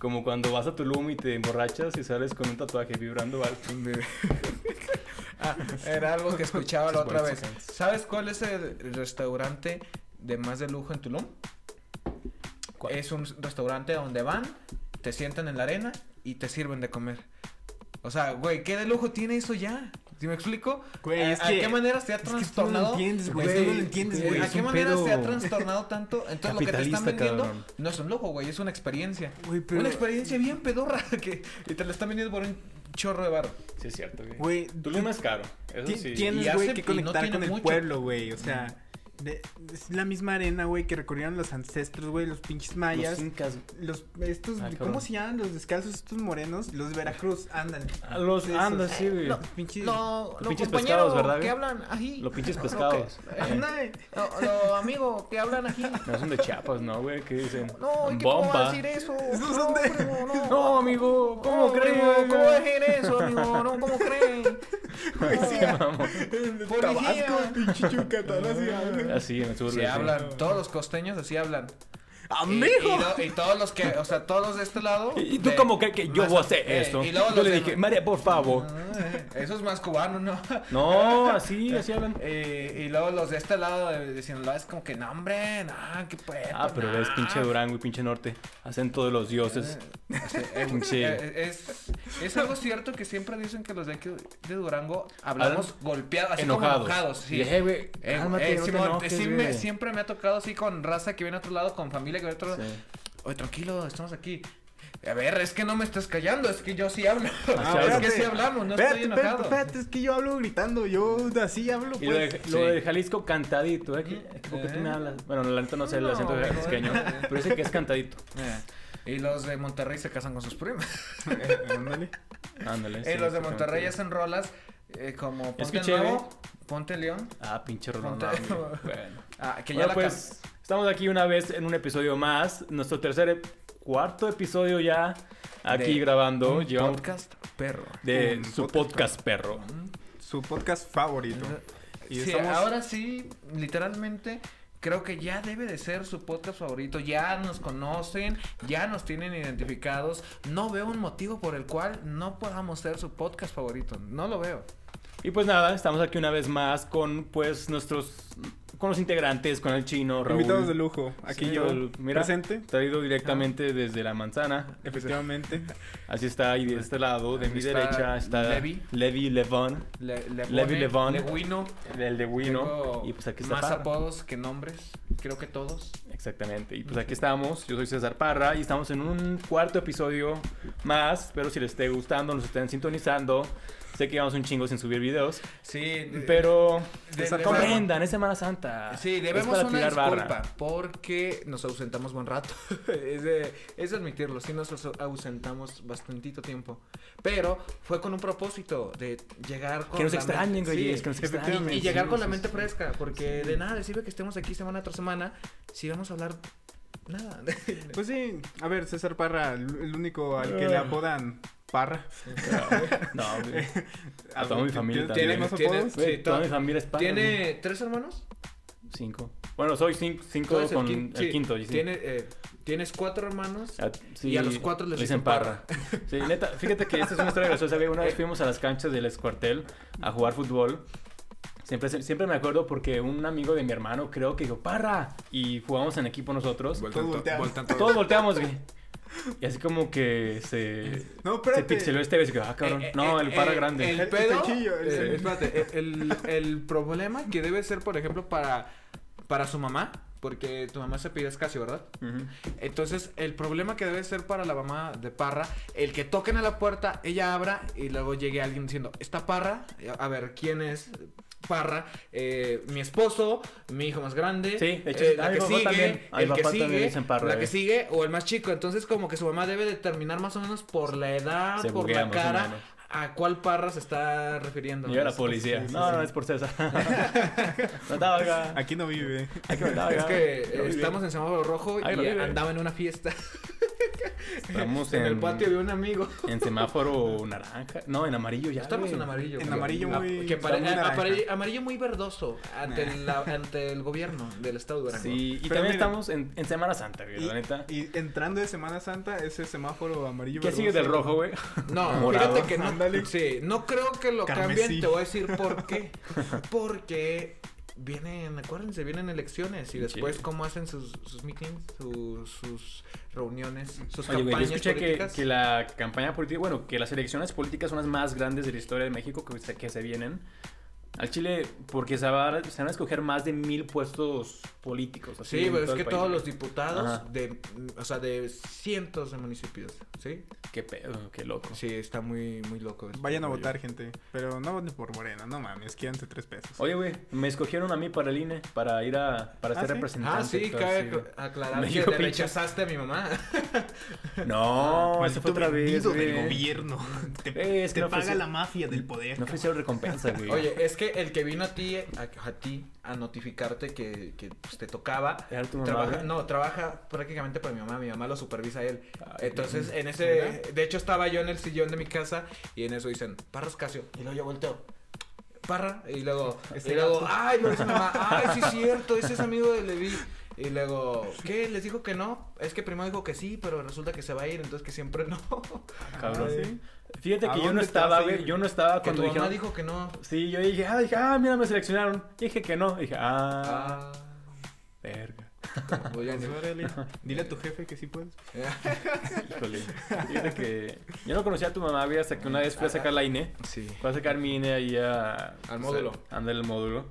Como cuando vas a Tulum y te emborrachas y sales con un tatuaje vibrando alto. Ah, era algo que escuchaba la otra vez. ¿Sabes cuál es el restaurante de más de lujo en Tulum? ¿Cuál? Es un restaurante donde van, te sientan en la arena y te sirven de comer. O sea, güey, ¿qué de lujo tiene eso ya? ¿Sí me explico? Güey, ¿A, es a que- qué manera se ha es que tú no lo trastornado? entiendes, güey, tú no lo entiendes, güey, ¿A es qué un manera se ha trastornado tanto? Entonces lo que te están vendiendo cabrón. no es un lujo, güey, es una experiencia. Güey, pero- Una experiencia bien pedorra que y te la están vendiendo por un chorro de barro. Sí, es cierto, güey. Güey, Tulum es caro. Eso sí. Y Tienes, hace- güey, que no conectar tiene con el mucho. pueblo, güey. O sea, de- es la misma arena, güey, que recorrieron los ancestros, güey, los pinches mayas. Los incas. Los, estos, Ah, ¿cómo se llaman? Los descalzos, estos morenos, los de Veracruz, andan. Ah, los- Esos, anda, sí, güey. Los pinches. No, Los pinches pescados, ¿verdad, que hablan aquí. Los pinches No, pescados. que- Anda, Lo, lo amigo que hablan aquí. No son de Chiapas, ¿no, güey? ¿Qué dicen? No, ¿y qué cómo Bomba. decir eso? Esos No, son de- primo, no. No, amigo, ¿cómo No, primo, ¿Cómo decir eso, amigo? No, ¿cómo creen? Güey, sí, mamón. Policía. Tabasco, pinche Yucatán, así. Así en el sur. Güey, hablan, todos los costeños así hablan. ¡Amigo! y todos los que, o sea, todos los de este lado. ¿Y tú de- cómo crees que yo voy a hacer eh, esto? y luego yo le de- dije, María, por favor. Ah, eh, Eso es más cubano, ¿no? No, así, así hablan. Eh, y luego los de este lado de, de Sinaloa es como que, no, hombre, no, qué pues. Ah, pero ves, pinche Durango y pinche Norte. Acento de los dioses. Pinche- Eh, es, es algo cierto que siempre dicen que los de aquí de Durango hablamos golpeados, así enojados. como enojados. Sí. Eh, Eh, cálmate, eh, no te enojes, güey. siempre me ha tocado así con raza que viene a otro lado, con familia otro. Sí. Oye, tranquilo, estamos aquí. A ver, es que no me estás callando, es que yo sí hablo. Ah, es que sí hablamos, no espérate, estoy espérate, enojado. espérate, es que yo hablo gritando, yo así hablo, Y lo de, pues. lo de Jalisco cantadito, ¿eh? ¿Qué- ¿Por qué tú me Eh. hablas? Bueno, la neta no sé el No, acento no, jalisqueño, no. pero dice que es cantadito. Eh, Y los de Monterrey se casan con sus primos. Eh, ándale. Ándale. y sí, los de. Monterrey hacen rolas eh, como Ponte Escuché, Nuevo, Ponte León. Ah, pinche rolón. Bueno. Ah, que ya Bueno, la pues estamos aquí una vez en un episodio más. Nuestro tercer, cuarto episodio ya aquí De grabando. un Llevamos podcast perro. de Un su podcast podcast perro. Su podcast favorito. Y Sí, estamos- ahora sí, literalmente, creo que ya debe de ser su podcast favorito. Ya nos conocen, ya nos tienen identificados. No veo un motivo por el cual no podamos ser su podcast favorito. No lo veo. Y pues nada, estamos aquí una vez más con pues nuestros con los integrantes, con el chino, Raúl. Invitados de lujo. Aquí Sí, yo, el- mira, presente. Traído directamente desde la manzana. Efectivamente. Así está, y de este lado, de Ahí mi está derecha, está Levi. Levi Levon, Le, le Levi Levon. Leguino. el de Wino. Y pues aquí está Más Parra. apodos que nombres. Creo que todos. Exactamente. Y pues aquí estamos. Yo soy César Parra y estamos en un cuarto episodio más. Espero si les esté gustando, nos estén sintonizando. Sé que llevamos un chingo sin subir videos. Sí, Pero de- de- comprendan, es Semana Santa. Sí, Es debemos para una tirar disculpa barra. porque nos ausentamos buen rato. es, de, es admitirlo, sí nos aus- ausentamos bastantito tiempo. Pero fue con un propósito de llegar con Que nos la extrañen, güey. sí, es que nos extrañen. y llegar sí, con la sí, mente sí. fresca, porque de nada sirve que estemos aquí semana tras semana si vamos a hablar nada. Pues sí, a ver, César Parra, el único al que le Ah. apodan Parra. No, güey. A toda mi familia ¿Tiene también. más Tiene- apodos? Güey, sí, toda mi familia es Parra. güey. ¿Tiene tres hermanos? Cinco. Bueno, soy cinco, con quin- el sí, quinto. sí. Tiene, eh, tienes cuatro hermanos. Ah, sí, Y a los cuatro les dicen Parra. Sí, neta, fíjate que esta es una historia graciosa. Una vez fuimos a las canchas del Escuartel a jugar fútbol. Siempre, siempre me acuerdo porque un amigo de mi hermano creo que dijo, Parra. Y jugamos en equipo nosotros. Todos voltearon. Todos volteamos, güey. Y así como que se... No, Se pixeló este güey. y dije, Ah, cabrón. Eh, eh, no, el eh, Parra eh, grande. El El pedo. el- eh, espérate, el, el problema que debe ser, por ejemplo, para, para su mamá. Porque tu mamá se pide Escasio, ¿verdad? Entonces, el problema que debe ser para la mamá de Parra, el que toquen a la puerta, ella abra y luego llegue alguien diciendo, ¿está Parra? A ver, ¿quién es Parra? Eh, mi esposo, mi hijo más grande. Sí, de hecho, eh, la que sigue, el que sigue, Parra, la eh. que sigue o el más chico. Entonces, como que su mamá debe determinar más o menos por la edad, Se por la cara. A cuál Parra se está refiriendo. La Es- policía. sí, sí, no, sí. no, es por César. no. Aquí no vive. Que mandar Es que eh, estamos en semáforo rojo y andaba en una fiesta. Estamos en en, el patio de un amigo. en semáforo naranja. No, en amarillo ya. Estamos güey. en amarillo. En güey. amarillo Ah, muy- que pare- muy amarillo muy verdoso ante, el, la- ante el gobierno del estado de Durango. Sí, y Pero también mira- estamos en, en Semana Santa, güey, Y, la neta. y entrando de Semana Santa, ese semáforo amarillo. ¿Qué sigue del rojo, güey? No, Morado. fíjate que no. Ándale. Sí, no creo que lo Carmesí. cambien. Te voy a decir por qué. Porque vienen, acuérdense, vienen elecciones y después Chile. cómo hacen sus, sus meetings, sus, sus reuniones, sus Oye, güey, yo campañas escuché que, políticas. que la campaña política, bueno, que las elecciones políticas son las más grandes de la historia de México que se, que se vienen. Al Chile, porque se, va se van a escoger más de mil puestos políticos. así, Sí, pero es que país, todos los diputados Ajá. de, o sea, de cientos de municipios, ¿sí? Qué pedo, qué loco. Sí, está muy, muy loco. esto, Vayan a votar, yo. gente. Pero no voten por Morena, no mames, quédense tres pesos. Oye, güey, me escogieron a mí para el INE, para ir a, para ¿Ah, ser sí? representante. Ah, sí, cabe acla- aclarar Me que pinche- rechazaste a mi mamá. No, eso Maldito fue otra vez, del gobierno. Te, Eh, es que te no paga ofreció- la mafia del poder. No ofrecieron recompensa, güey. Oye, es que el que vino a ti, a, a ti, a notificarte que, que pues, te tocaba, ¿Era tu mamá, trabaja, güey? no, trabaja prácticamente para mi mamá, mi mamá lo supervisa a él. Ay, Entonces, en ese, de hecho estaba yo en el sillón de mi casa y en eso dicen, Parra Casio, y luego yo volteo. Parra, y luego, y luego, ay, dice mi mamá, ay, sí es cierto, ese es amigo de Levi. Y luego, ¿qué? ¿Les dijo que no? Es que primero dijo que sí, pero resulta que se va a ir, entonces que siempre no. Cabrón. ¿sí? Fíjate ¿A que yo no estaba, güey. Yo no estaba cuando mamá dijeron. dijo que no. Sí, yo dije, ah, dije, ah, mira, me seleccionaron. Dije que no. Dije, ah, Ah, verga. voy a órale, Dile a tu jefe que sí puedes. Híjole. Fíjate que yo no conocía a tu mamá, güey, hasta que una vez fui a sacar la INE. Sí. Fui a sacar mi INE ahí a... Al módulo. Anda el módulo.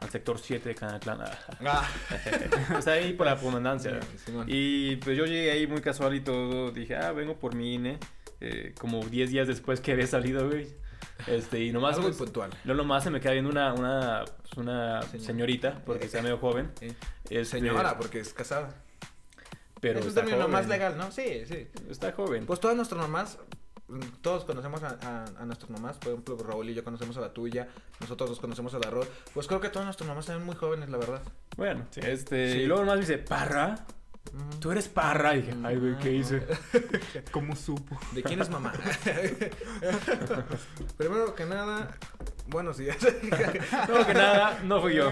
Al sector 7 de Canatlán. Ah. pues ahí por la comandancia. Y pues yo llegué ahí muy casual y todo. Dije, ah, vengo por mi INE. Eh, como 10 días después que había salido, güey. Este, y nomás... Algo muy pues, puntual. Luego nomás se me queda viendo una, una, pues, una señorita, porque está medio joven. Eh, Este, Señora, porque es casada. Pero es un término joven. más legal, ¿no? Sí, sí. Está joven. Pues todas nuestras mamás, todos conocemos a, a, a nuestras mamás. Por ejemplo, Raúl y yo conocemos a la tuya. Nosotros dos conocemos a la Rol. Pues creo que todas nuestras mamás eran muy jóvenes, la verdad. bueno, este, Sí. y luego nomás me dice, Parra. Tú eres Parra. Y dije, ay, güey, ¿qué hice? ¿Cómo supo? ¿De quién es mamá? Primero que nada, bueno, sí. No, que nada, no fui yo.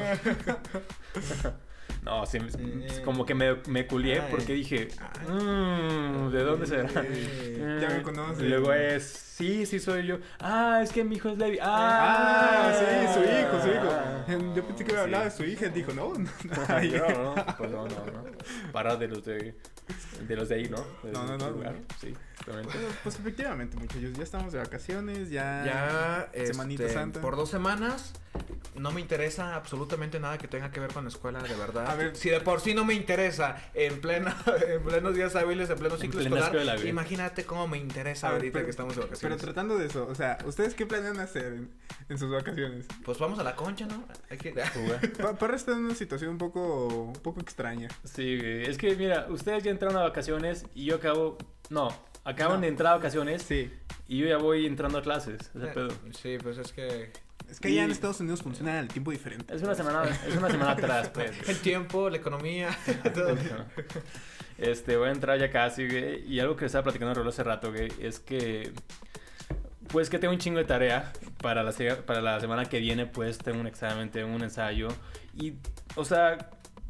No, sí, Eh. como que me, me culié Ay. porque dije, Ay. "Mm, ¿de dónde será? Eh, Ya me conoces. Y luego es, sí, sí soy yo. Ah, es que mi hijo es Levi. Ah, Ah, sí, su hijo, su Ah. hijo. Yo pensé que iba a hablar de su hija. Dijo, no. Ay, No, no, pues no, no, no. Para de los de, de los de ahí, ¿no? De No, no, no. lugar, Sí, exactamente. Pues, pues efectivamente, muchachos, ya estamos de vacaciones, ya... Ya, Semanita este, Santa. por dos semanas, no me interesa absolutamente nada que tenga que ver con la escuela, de verdad. A ver. si de por sí no me interesa en pleno, en plenos días hábiles, en pleno En ciclo plena escolar, escuela, imagínate cómo me interesa ver, ahorita pero- que estamos de Pero vacaciones. tratando de eso, o sea, ¿ustedes qué planean hacer en, en sus vacaciones? Pues vamos a la concha, ¿no? Hay que... Jugar. Pa- Parra está en una situación un poco, un poco extraña. Sí, güey. Es que, mira, ustedes ya entraron a vacaciones y yo acabo. No, acaban No. de entrar a vacaciones Sí. y yo ya voy entrando a clases. Ese pedo. Sí, pues es que Es que allá en Estados Unidos funciona el tiempo diferente. Es una semana, es una semana atrás, pues. el tiempo, la economía, todo. Este, voy a entrar ya casi, güey. Y algo que estaba platicando Rolo hace rato, güey, es que. Pues que tengo un chingo de tarea. Para la, para la semana que viene, pues tengo un examen, tengo un ensayo. Y, o sea,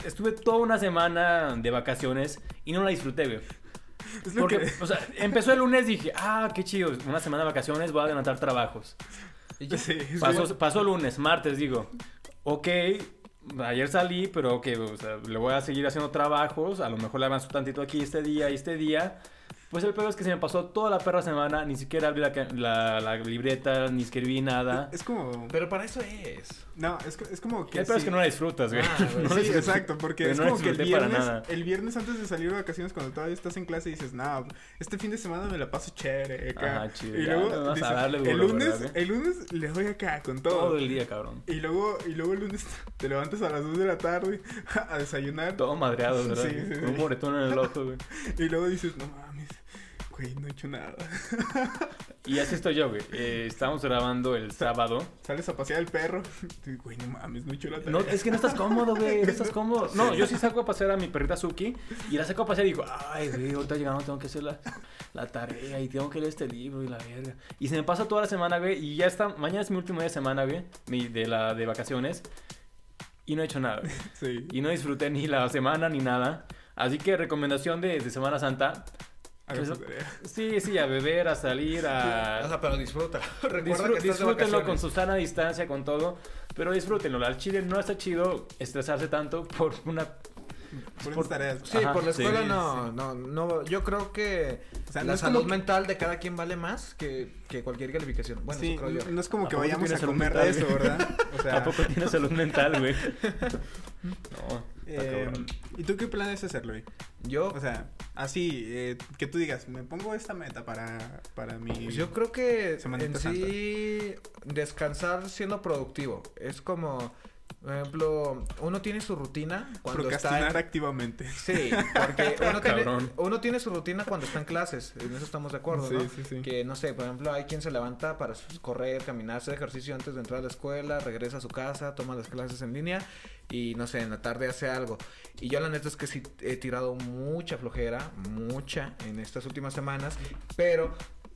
estuve toda una semana de vacaciones y no la disfruté, güey. Es lo Porque, que... o sea, empezó el lunes dije, ah, qué chido, una semana de vacaciones, voy a adelantar trabajos. Y. Sí, sí. Pasó, pasó lunes, martes, digo, ok, ayer salí, pero ok, o sea, le voy a seguir haciendo trabajos, a lo mejor le avanzo tantito aquí este día y este día. Pues el peor es que se me pasó toda la perra semana, ni siquiera abrí la- la libreta, ni escribí nada. Es como... Pero para eso es. No, es, es como que... el peor es que no la disfrutas, güey. Ah, güey. No la Sí, disfrutas. exacto, porque Pero es no como que el viernes, el viernes antes de salir de vacaciones, cuando todavía estás en clase, dices, no, este fin de semana me la paso chévere acá. Ajá, chido, y ya, luego, dices, darle el lunes, ¿verdad? el lunes le doy acá con todo. Todo el día, cabrón. Y luego, y luego el lunes te levantas a las 2 de la tarde a desayunar. Todo madreado, ¿verdad? Sí, sí, un moretón en el ojo, güey. Y luego dices, no mames, Güey, no he hecho nada. Y así estoy yo, güey. Eh, estamos grabando el sábado. Sales a pasear al perro. Güey, no mames, no he hecho la tarea. No, es que no estás cómodo, güey. No estás cómodo. No, yo sí saco a pasear a mi perrita Suki. Y la saco a pasear y digo, ay, güey, ahorita llegando tengo que hacer la, la tarea y tengo que leer este libro y la verga. Y se me pasa toda la semana, güey. Y ya está. Mañana es mi último día de semana, güey. mi- De, la, de vacaciones. Y no he hecho nada, güey. Sí. Y no disfruté ni la semana ni nada. Así que recomendación de, de Semana Santa. Su tarea. Sí, sí, a beber, a salir, a... O sea, pero disfruta. Recuerda que disfrútenlo con su sana distancia, con todo. Pero disfrútenlo. Al chile no está chido estresarse tanto por una... Por Por- unas tareas. Sí, Ajá, por la escuela Sí, no, sí. no, no, yo creo que O sea, la no es salud como mental de cada quien vale más que, que cualquier calificación. Bueno, sí, eso creo yo. no es como ¿A que vayamos a comer mental, de eso? ¿verdad? O sea, ¿A poco tienes salud mental, güey? No, eh, cabrón. ¿Y tú qué planes hacerlo, güey? Yo, O sea, así, eh, que tú digas, me pongo esta meta para, para mi... pues yo creo que en sí descansar siendo productivo. Es como, por ejemplo, uno tiene su rutina cuando está procrastinar en... activamente. Sí, porque uno tiene, uno tiene su rutina cuando está en clases, en eso estamos de acuerdo, Sí, ¿no? sí, sí. Que, no sé, por ejemplo, hay quien se levanta para correr, caminar, hacer ejercicio antes de entrar a la escuela, regresa a su casa, toma las clases en línea y, no sé, en la tarde hace algo. Y yo la neta es que sí he tirado mucha flojera, mucha, en estas últimas semanas, pero...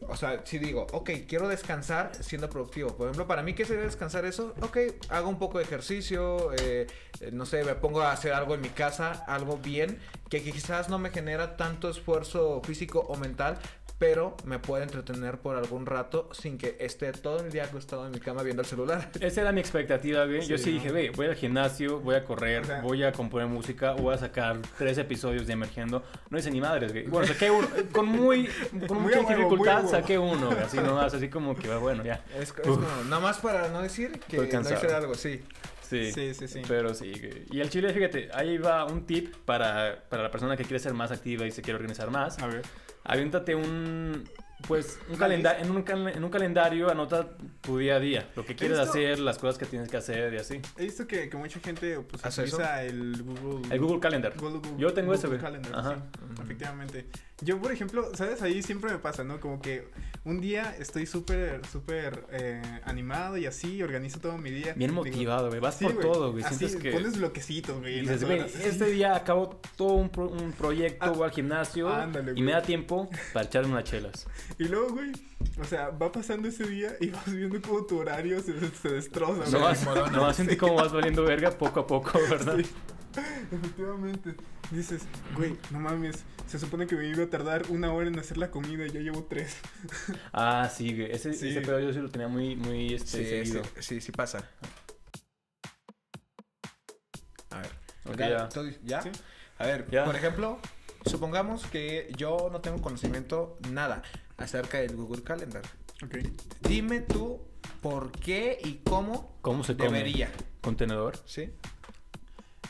O sea, si digo, ok, quiero descansar siendo productivo. Por ejemplo, para mí, ¿qué sería descansar eso? Ok, hago un poco de ejercicio, eh, eh, no sé, me pongo a hacer algo en mi casa, algo bien, que quizás no me genera tanto esfuerzo físico o mental, pero me puede entretener por algún rato sin que esté todo el día acostado en mi cama viendo el celular. Esa era mi expectativa, güey. Yo Sí, ¿no? dije, güey, voy al gimnasio, voy a correr, O sea- voy a componer música, voy a sacar tres episodios de Emergiendo. No hice ni madres, güey. Bueno, saqué uno, con muy, con Muy mucha huevo, dificultad saqué uno, güey. Así nomás, así como que, bueno, ya. Es, es como, nada más para no decir que Estoy no hice algo, sí. Sí. Sí, sí, sí. Pero sí, güey. Y el chile, fíjate, ahí va un tip para, para la persona que quiere ser más activa y se quiere organizar más. A ver. Aviéntate un, pues, un calendario, en un, cal- en un calendario anota tu día a día, lo que quieres hacer, las cosas que tienes que hacer y así. He visto que, que mucha gente pues, utiliza el Google... El Google Calendar. Google- Yo tengo Google ese, güey. Calendar, Ajá. sí, efectivamente. Yo, por ejemplo, ¿sabes? Ahí siempre me pasa, ¿no? Como que un día estoy súper, súper eh, animado y así, organizo todo mi día. Bien motivado, güey. Vas sí, por todo, güey. Sientes que... pones bloquecitos, güey. Dices, güey, este día acabo todo un, pro- un proyecto, Ah, voy al gimnasio ándale, y me da tiempo para echarme unas chelas. Y luego, güey, o sea, va pasando ese día y vas viendo cómo tu horario se, se destroza, No güey. vas, no vas a sentir cómo vas valiendo verga poco a poco, ¿verdad? Sí. Efectivamente. Dices, güey, no mames, se supone que me iba a tardar una hora en hacer la comida y ya llevo tres. Ah, sí, güey. Ese, Sí. ese pedo yo sí lo tenía muy, muy este, Sí, sí, seguido. sí, sí pasa. A ver. Ya. A ver, Ya. por ejemplo, supongamos que yo no tengo conocimiento nada acerca del Google Calendar. Ok. Dime tú por qué y cómo ¿Cómo se come? debería. ¿Contenedor? ¿Sí?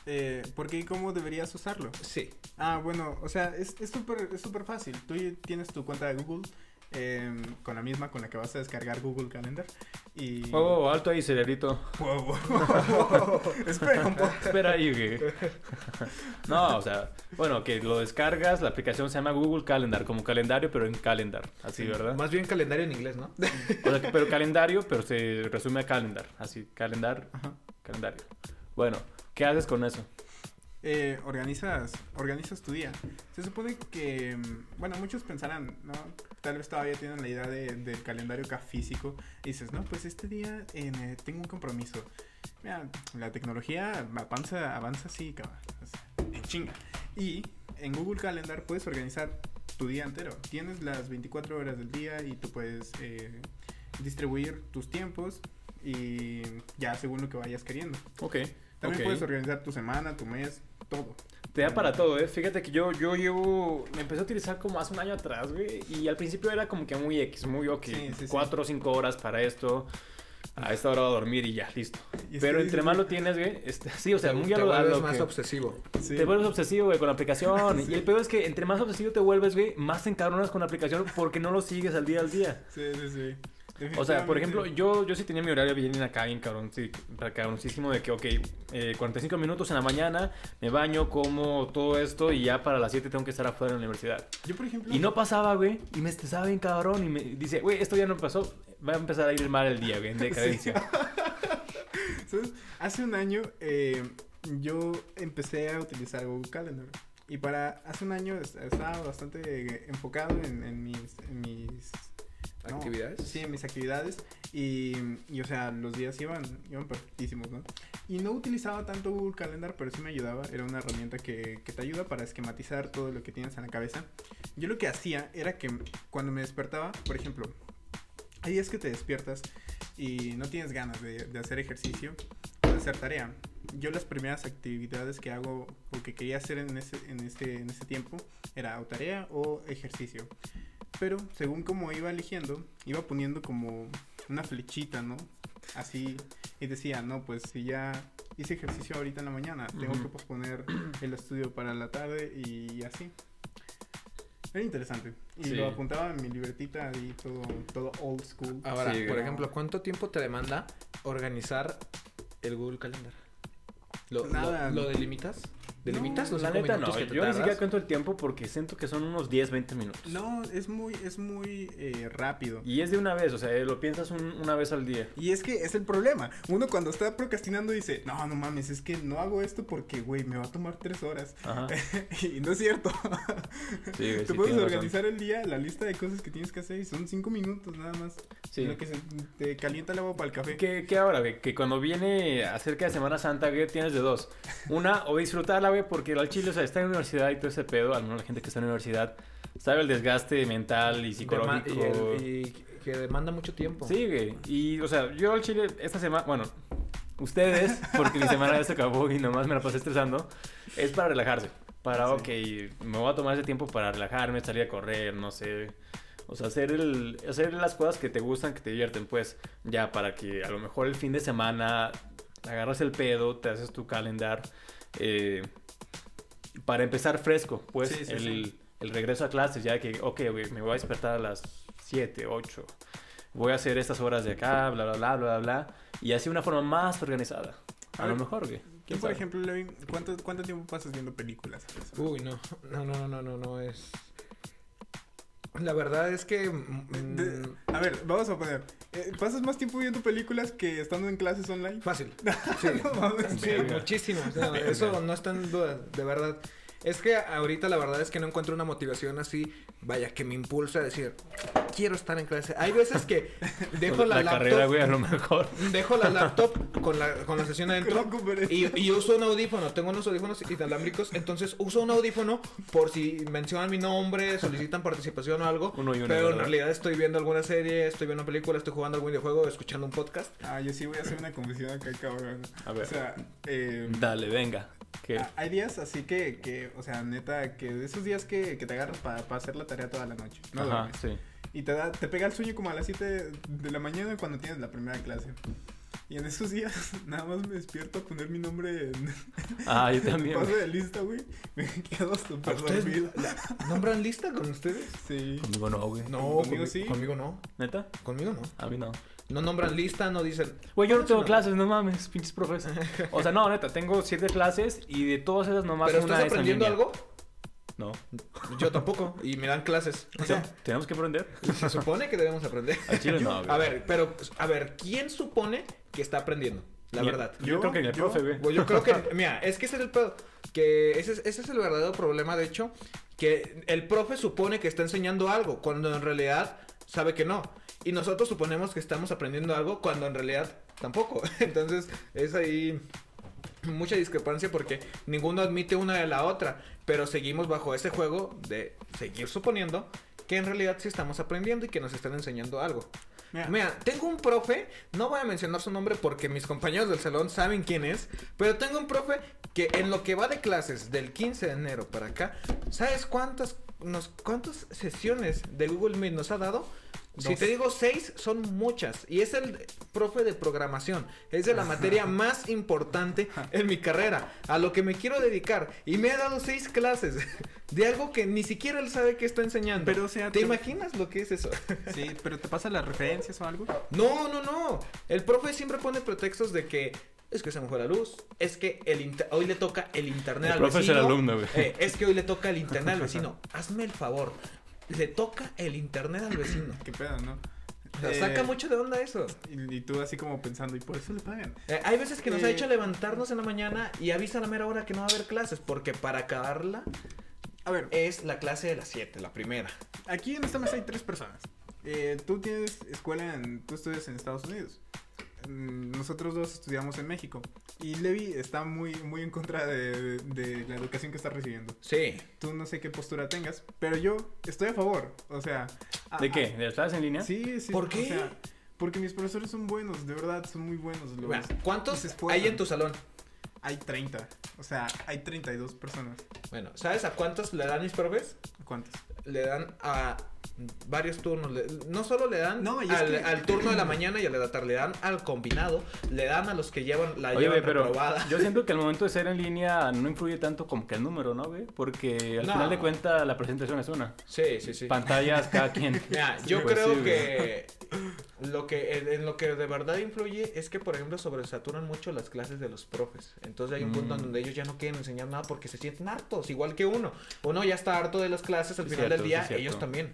Eh, ¿Por qué y cómo deberías usarlo? Sí. Ah, bueno, o sea, es es súper es súper fácil. Tú tienes tu cuenta de Google em, con la misma con la que vas a descargar Google Calendar. Y. Oh, alto ahí, cerebrito. Wow, wow. Espera un poco. Espera ahí, güey. No, o sea, bueno, que lo descargas, la aplicación se llama Google Calendar, como calendario, pero en calendar, así, ¿verdad? Más bien calendario en inglés, ¿no? O sea, pero calendario, pero se resume a calendar, así, calendar, Ajá. calendario. Bueno, ¿qué haces con eso? Eh, organizas, organizas tu día. Se supone que, mm, bueno, muchos pensarán, ¿no? Tal vez todavía tienen la idea de- del calendario acá físico. Y dices, no, pues este día eh, tengo un compromiso. Mira, la tecnología avanza, avanza así, cabrón. o sea, en chinga. Y en Google Calendar puedes organizar tu día entero. Tienes las 24 horas del día y tú puedes eh, distribuir tus tiempos y ya según lo que vayas queriendo. Ok. También ok. puedes organizar tu semana, tu mes, todo. Te da para todo, ¿eh? Fíjate que yo, yo llevo... Me empecé a utilizar como hace un año atrás, güey. Y al principio era como que muy X, muy ok. Sí, sí, sí. Cuatro o cinco horas para esto. A esta hora voy a dormir y ya, listo. Y Pero que entre más lo tienes, güey... este, sí, o sea, te, muy a te lo, a vuelves lo más que- obsesivo. sí. Te vuelves obsesivo, güey, con la aplicación. Sí. Y el peor es que entre más obsesivo te vuelves, güey, más te encabronas con la aplicación porque no lo sigues al día al día. Sí, sí, sí. O sea, por ejemplo, yo, yo sí tenía mi horario bien acá, bien cabrón, sí, cabroncísimo de que, ok, eh, 45 minutos en la mañana, me baño, como todo esto y ya para las 7 tengo que estar afuera de la universidad. Yo, por ejemplo. Y no pasaba, güey, y me estresaba bien cabrón y me dice, güey, esto ya no pasó, va a empezar a ir mal el día, güey, en decadencia. ¿sabes? Hace un año eh, yo empecé a utilizar Google Calendar. Y para hace un año est- estaba bastante enfocado en, en mis, en mis no, ¿Actividades? Sí, mis actividades. Y, y, o sea, los días iban, iban perfectísimos, ¿no? Y no utilizaba tanto Google Calendar, pero sí me ayudaba. Era una herramienta que, que te ayuda para esquematizar todo lo que tienes en la cabeza. Yo lo que hacía era que cuando me despertaba, por ejemplo, hay días que te despiertas y no tienes ganas de, de hacer ejercicio o de hacer tarea. Yo las primeras actividades que hago o que quería hacer en ese, en ese, en ese tiempo era o tarea o ejercicio. Pero según como iba eligiendo, iba poniendo como una flechita, ¿no? Así, y decía, no, pues si ya hice ejercicio ahorita en la mañana, tengo que posponer el estudio para la tarde y así. Era interesante. Y Sí. lo apuntaba en mi libretita y todo, todo old school. Ahora, Sí, por ejemplo, ¿cuánto tiempo te demanda organizar el Google Calendar? ¿Lo, lo- Nada. lo delimitas? ¿Delimitas los la cinco neta minutos no, que te yo ni siquiera tardas? cuento el tiempo porque siento que son unos 10, 20 minutos. No, es muy, es muy eh, rápido. Y es de una vez, o sea, lo piensas un- una vez al día. Y es que es el problema. Uno cuando está procrastinando dice, no, no mames, es que no hago esto porque, güey, me va a tomar tres horas. Ajá. y no es cierto. Sí, güey, Te sí, puedes tienes razón. organizar el día, la lista de cosas que tienes que hacer y son cinco minutos nada más. Sí. Lo que se te calienta el agua para el café. ¿Qué, qué ahora, güey? Que cuando viene acerca de Semana Santa, güey, tienes de dos. Una, o disfrutarla, güey, porque al chile, o sea, está en la universidad y todo ese pedo, al menos la gente que está en la universidad, sabe el desgaste mental y Dema- psicológico. y, el- y que demanda mucho tiempo. Sí, güey. Y, o sea, yo al chile, esta semana, bueno, ustedes, porque mi semana ya se acabó y nomás me la pasé estresando, es para relajarse. Para, Sí. ok, me voy a tomar ese tiempo para relajarme, salir a correr, no sé. O sea, hacer, el, hacer las cosas que te gustan, que te divierten, pues, ya para que a lo mejor el fin de semana agarras el pedo, te haces tu calendar, eh, para empezar fresco, pues, Sí, sí, el, sí. el regreso a clases, ya que, ok, güey, me voy a despertar a las 7, 8, voy a hacer estas horas de acá, bla, bla, bla, bla, bla, y así de una forma más organizada. A A lo mejor, güey. ¿Quién por sabe? ejemplo, Levin, ¿cuánto, ¿cuánto tiempo pasas viendo películas? Uy, no. No, no, no, no, no es. La verdad es que. mm, De- a ver, vamos a poner. eh, ¿Pasas más tiempo viendo películas que estando en clases online? Fácil. Sí, No mames. sí Verga. muchísimo. eso no está en duda, de verdad. Es que ahorita la verdad es que no encuentro una motivación así, vaya, que me impulse a decir, quiero estar en clase. Hay veces que dejo la, la laptop, carrera, güey, a lo mejor. dejo la laptop con la, con la sesión adentro y, y uso un audífono. Tengo unos audífonos inalámbricos, entonces uso un audífono por si mencionan mi nombre, solicitan participación o algo. Uno y uno, pero en realidad estoy viendo alguna serie, estoy viendo una película, estoy jugando algún videojuego, escuchando un podcast. Ah, yo sí voy a hacer una confesión acá, cabrón. A ver. O sea, eh, Dale, venga. ¿Qué? Hay días así que, que, o sea, neta, que de esos días que, que te agarras para hacer la tarea toda la noche. No Ajá, sí. Y te, da, te pega el sueño como a las 7 de la mañana cuando tienes la primera clase. Y en esos días nada más me despierto a poner mi nombre en Ah, yo también. güey. de lista, güey. Me quedo súper ¿Ustedes dormido. nombran lista con ustedes? Sí. Conmigo no, güey. No, Conmigo conmi- sí. Conmigo no. ¿Neta? Conmigo no. A mí no. No nombran lista, no dicen. Güey, yo no tengo no. clases, no mames, pinches profes. O sea, no, neta, tengo siete clases y de todas esas nomás ¿Pero una estás es en aprendiendo algo? No. Yo tampoco. Y me dan clases. O sea, ¿Tenemos que aprender? se supone que debemos aprender. Al chile no, güey. A ver, pero, a ver, ¿quién supone que está aprendiendo? La verdad. Yo, Yo- creo que ni el yo- profe, güey. Pues yo creo que, mira, es que ese es el pedo. Que ese es, ese es el verdadero problema, de hecho, que el profe supone que está enseñando algo, cuando en realidad sabe que no. Y nosotros suponemos que estamos aprendiendo algo, cuando en realidad tampoco. Entonces, es ahí mucha discrepancia porque ninguno admite una de la otra, pero seguimos bajo ese juego de seguir suponiendo que en realidad sí estamos aprendiendo y que nos están enseñando algo. Mira, Mira, tengo un profe, no voy a mencionar su nombre porque mis compañeros del salón saben quién es, pero tengo un profe que en lo que va de clases del 15 de enero para acá, ¿sabes cuántas, nos, cuántas sesiones de Google Meet nos ha dado? Si te digo seis, son muchas. Y es el profe de programación. Es de la materia más importante en mi carrera. A lo que me quiero dedicar. Y me ha dado seis clases de algo que ni siquiera él sabe que está enseñando. Pero, o sea, ¿te te- imaginas lo que es eso? Sí, pero te pasa las referencias o algo. No, no, no. El profe siempre pone pretextos de que es que se me fue la luz, es que el inter- hoy le toca el internet El al profe es vecino. el alumno, güey. Eh, es que hoy le toca el internet al vecino. Hazme el favor. Le toca el internet al vecino. Qué pedo, ¿no? O sea, Eh, saca mucho de onda eso. Y, y tú así como pensando, y por eso le pagan. Eh, hay veces que nos ha Eh, hecho levantarnos en la mañana y avisa a la mera hora que no va a haber clases, porque para acabarla A ver, es la clase de las 7, la primera. aquí en esta mesa hay tres personas. Eh, tú tienes escuela en. Tú estudias en Estados Unidos. Mm, Nosotros dos estudiamos en México. Y Levi está muy, muy en contra de, de la educación que está recibiendo. Sí. Tú no sé qué postura tengas, pero yo estoy a favor. O sea. a- ¿De qué? ¿De las en línea? Sí, sí. ¿Por o qué? sea, porque mis profesores son buenos, de verdad, son muy buenos. Los, Mira, ¿Cuántos hay en tu salón? Hay 30. O sea, hay 32 personas. Bueno, ¿sabes a cuántos le dan mis profes? ¿Cuántos? Le dan a varios turnos. le- no solo le dan No, y es al, que- al turno de la mañana y al de la tarde, le dan al combinado, le dan a los que llevan la Oye, llevan pero reprobada. yo siento que al momento de ser en línea no influye tanto como que el número, ¿no, güey? Porque al No. final de cuentas la presentación es una. Sí, sí, sí. Pantallas, cada quien. Mira, yo Pues creo sí, que lo que en, en lo que de verdad influye es que por ejemplo sobresaturan mucho las clases de los profes. Entonces hay un punto en Mm. donde ellos ya no quieren enseñar nada porque se sienten hartos, igual que uno. Uno ya está harto de las clases al final cierto, del día, ellos también.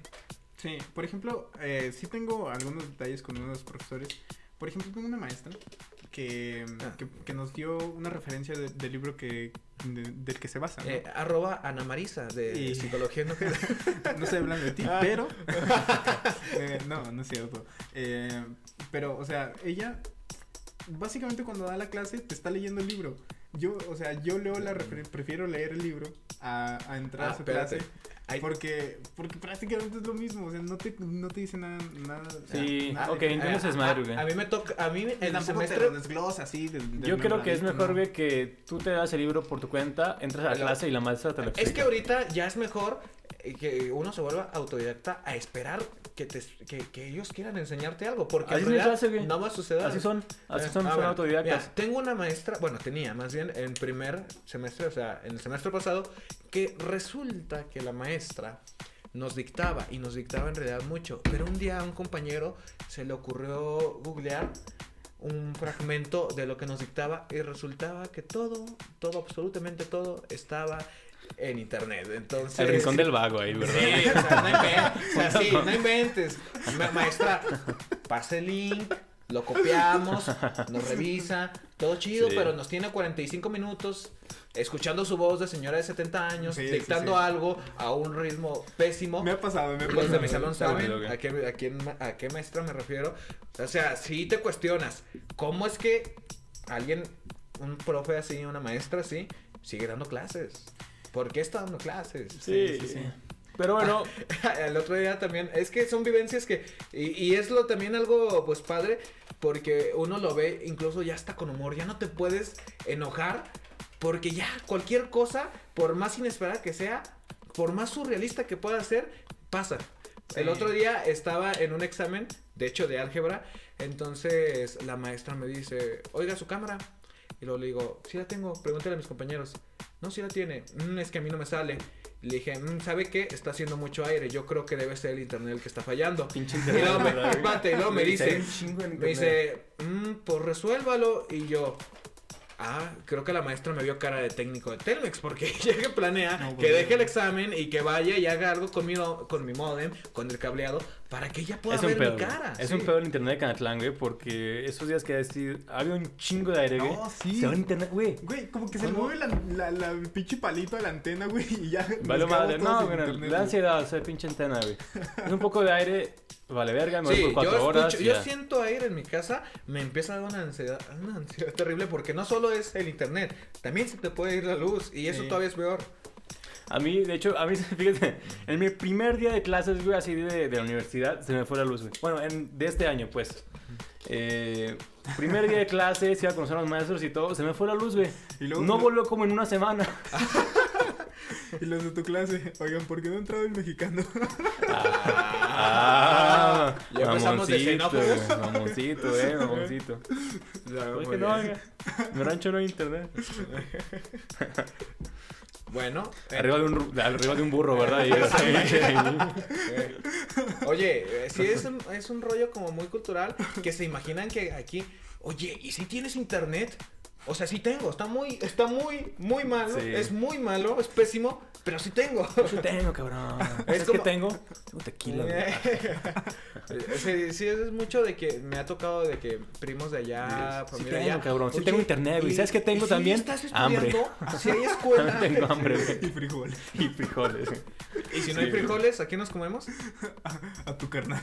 Sí, por ejemplo, eh, sí tengo algunos detalles con unos profesores. Por ejemplo, tengo una maestra que, Ah. que, que nos dio una referencia de- del libro que, de- del que se basa. ¿no? Eh, arroba Ana Marisa de Y- psicología no No estoy hablando de ti, Ah. pero. Eh, no, no es cierto. Eh, pero, o sea, ella. Básicamente, cuando da la clase, te está leyendo el libro. Yo, o sea, yo leo la prefiero leer el libro a, a entrar Ah, a su espérate. clase. Porque, porque prácticamente es lo mismo. O sea, no te, no te dice nada. nada Sí, nada ok, ese a, desmadre, güey. a mí me toca, a mí el tampoco semestre te lo desglosa así. del- Yo creo que es mejor, ¿no? güey, que tú te das el libro por tu cuenta, entras a la clase y la maestra te lo explica. Es que ahorita ya es mejor eh, que uno se vuelva autodidacta a esperar que, te, que, que ellos quieran enseñarte algo, porque Así en es realidad no va a suceder. Así son, así son, ah, son bueno, autodidactas. mira, tengo una maestra, bueno, tenía más bien en primer semestre, o sea, en el semestre pasado, resulta que la maestra nos dictaba y nos dictaba en realidad mucho, pero un día a un compañero se le ocurrió googlear un fragmento de lo que nos dictaba y resultaba que todo, todo, absolutamente todo estaba en internet. Entonces, el rincón del vago ahí, ¿verdad? Sí, o sea, no inventes. O sea, sí, no inventes. Ma- maestra, pase el link, lo copiamos, nos revisa, todo chido, Sí. pero nos tiene 45 minutos escuchando su voz de señora de 70 años, Sí, dictando sí. algo a un ritmo pésimo. Me ha pasado, me ha Los pasado. de mi salón saben a qué, a, quién a qué maestra me refiero. O sea, si te cuestionas, ¿cómo es que alguien, un profe así, una maestra así, sigue dando clases? ¿Por qué está dando clases? Sí, sí, sí. Pero bueno, El otro día también, es que son vivencias que, y, y es lo también algo pues padre, porque uno lo ve incluso ya está con humor, ya no te puedes enojar, porque ya cualquier cosa, por más inesperada que sea, por más surrealista que pueda ser, pasa. El otro día estaba en un examen, de hecho de álgebra, entonces la maestra me dice, oiga su cámara, y luego le digo, sí la tengo, pregúntale a mis compañeros. No, sí la tiene. "Mm, es que a mí no me sale. Le dije, "Mm, ¿sabe qué? Está haciendo mucho aire. Yo creo que debe ser el internet el que está fallando. pinche Y luego me, y luego me dice, me dice, "Mm, pues resuélvalo. Y yo, ah, creo que la maestra me vio cara de técnico de Telmex. Porque ella que planea No, que deje el examen y que vaya y haga algo con mi, con mi modem, con el cableado, para que ella pueda Es ver pedo. mi cara. Es sí. un pedo el internet de Canatlán, güey, porque esos días que decir, había un chingo de aire, güey. No, sí. Se va el internet, güey. Güey, como que se mueve la, la, la pinche palito a la antena, güey, y ya. Vale madre, no, güey, internet, güey. ansiedad esa pinche antena, güey. Es un poco de aire, vale verga, me voy Sí, por yo, cuatro horas. escucho- y yo ya. siento aire en mi casa, me empieza a dar una ansiedad, una ansiedad terrible porque no solo es el internet, también se te puede ir la luz y eso Sí. todavía es peor. A mí, de hecho, a mí, fíjate, en mi primer día de clases, güey, así de, de la universidad, se me fue la luz, güey. Bueno, en, de este año, pues. Eh, primer día de clases, iba a conocer a los maestros y todo, se me fue la luz, güey. Y luego- No volvió como en una semana. Y los de tu clase, oigan, ¿por qué no ha entrado el mexicano? Ah, empezamos de. Mamoncito, eh, mamoncito. Ya, Pues que no, oiga, en mi rancho no hay internet. Bueno, eh, Arriba de un, arriba de un burro, ¿verdad? Oye, eh, sí es un, es un rollo como muy cultural que se imaginan que aquí, oye, ¿y si tienes internet? O sea, sí tengo, está muy, está muy, muy malo, Sí. es muy malo, es pésimo, pero sí tengo. Sí tengo, cabrón. Es Es como- que tengo. Tengo tequila. sí, sí, es mucho de que me ha tocado de que primos de allá, Sí familia de tengo, allá. cabrón. Sí oye, tengo internet, güey. ¿y- ¿Sabes qué tengo y si también? estás Hambre. Si hay escuela. tengo hambre, güey. Y frijoles. Y frijoles. güey. Y si no hay Sí. frijoles, ¿a qué nos comemos? A tu carnal.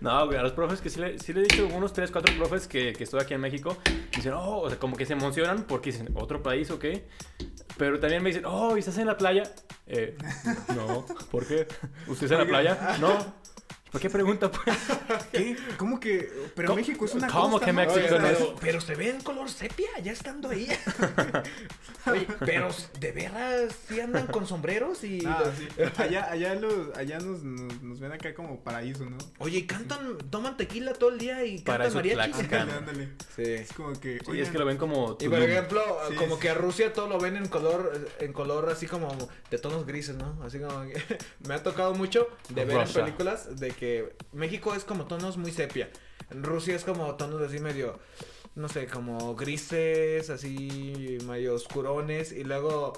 No, güey, a los profes que sí le, sí le he dicho unos 3, 4 profes que, que estoy aquí en México. Dicen, oh, o sea, como que se emocionan porque dicen, otro país, ok. Pero también me dicen, oh, ¿y estás en la playa? Eh, no, ¿por qué? ¿Usted está en la playa? No. ¿Por qué pregunta, pues? ¿Qué? ¿Cómo que? Pero ¿Cómo- México es una cómo costa, que. México Oye, no es- pero, pero se ve en color sepia ya estando ahí. Oye, pero de veras sí andan con sombreros y. Ah, sí. Allá, allá, los, allá nos, nos, nos ven acá como paraíso, ¿no? Oye, y cantan, toman tequila todo el día y cantan mariachi. Ándale. Sí. Es como que. Sí, oigan, es que lo ven como... Y por ejemplo, Sí, como sí. que a Rusia todo lo ven en color, en color así como de tonos grises, ¿no? Así como que me ha tocado mucho de ver en películas de que México es como tonos muy sepia. En Rusia es como tonos así medio, no sé, como grises, así medio oscurones. Y luego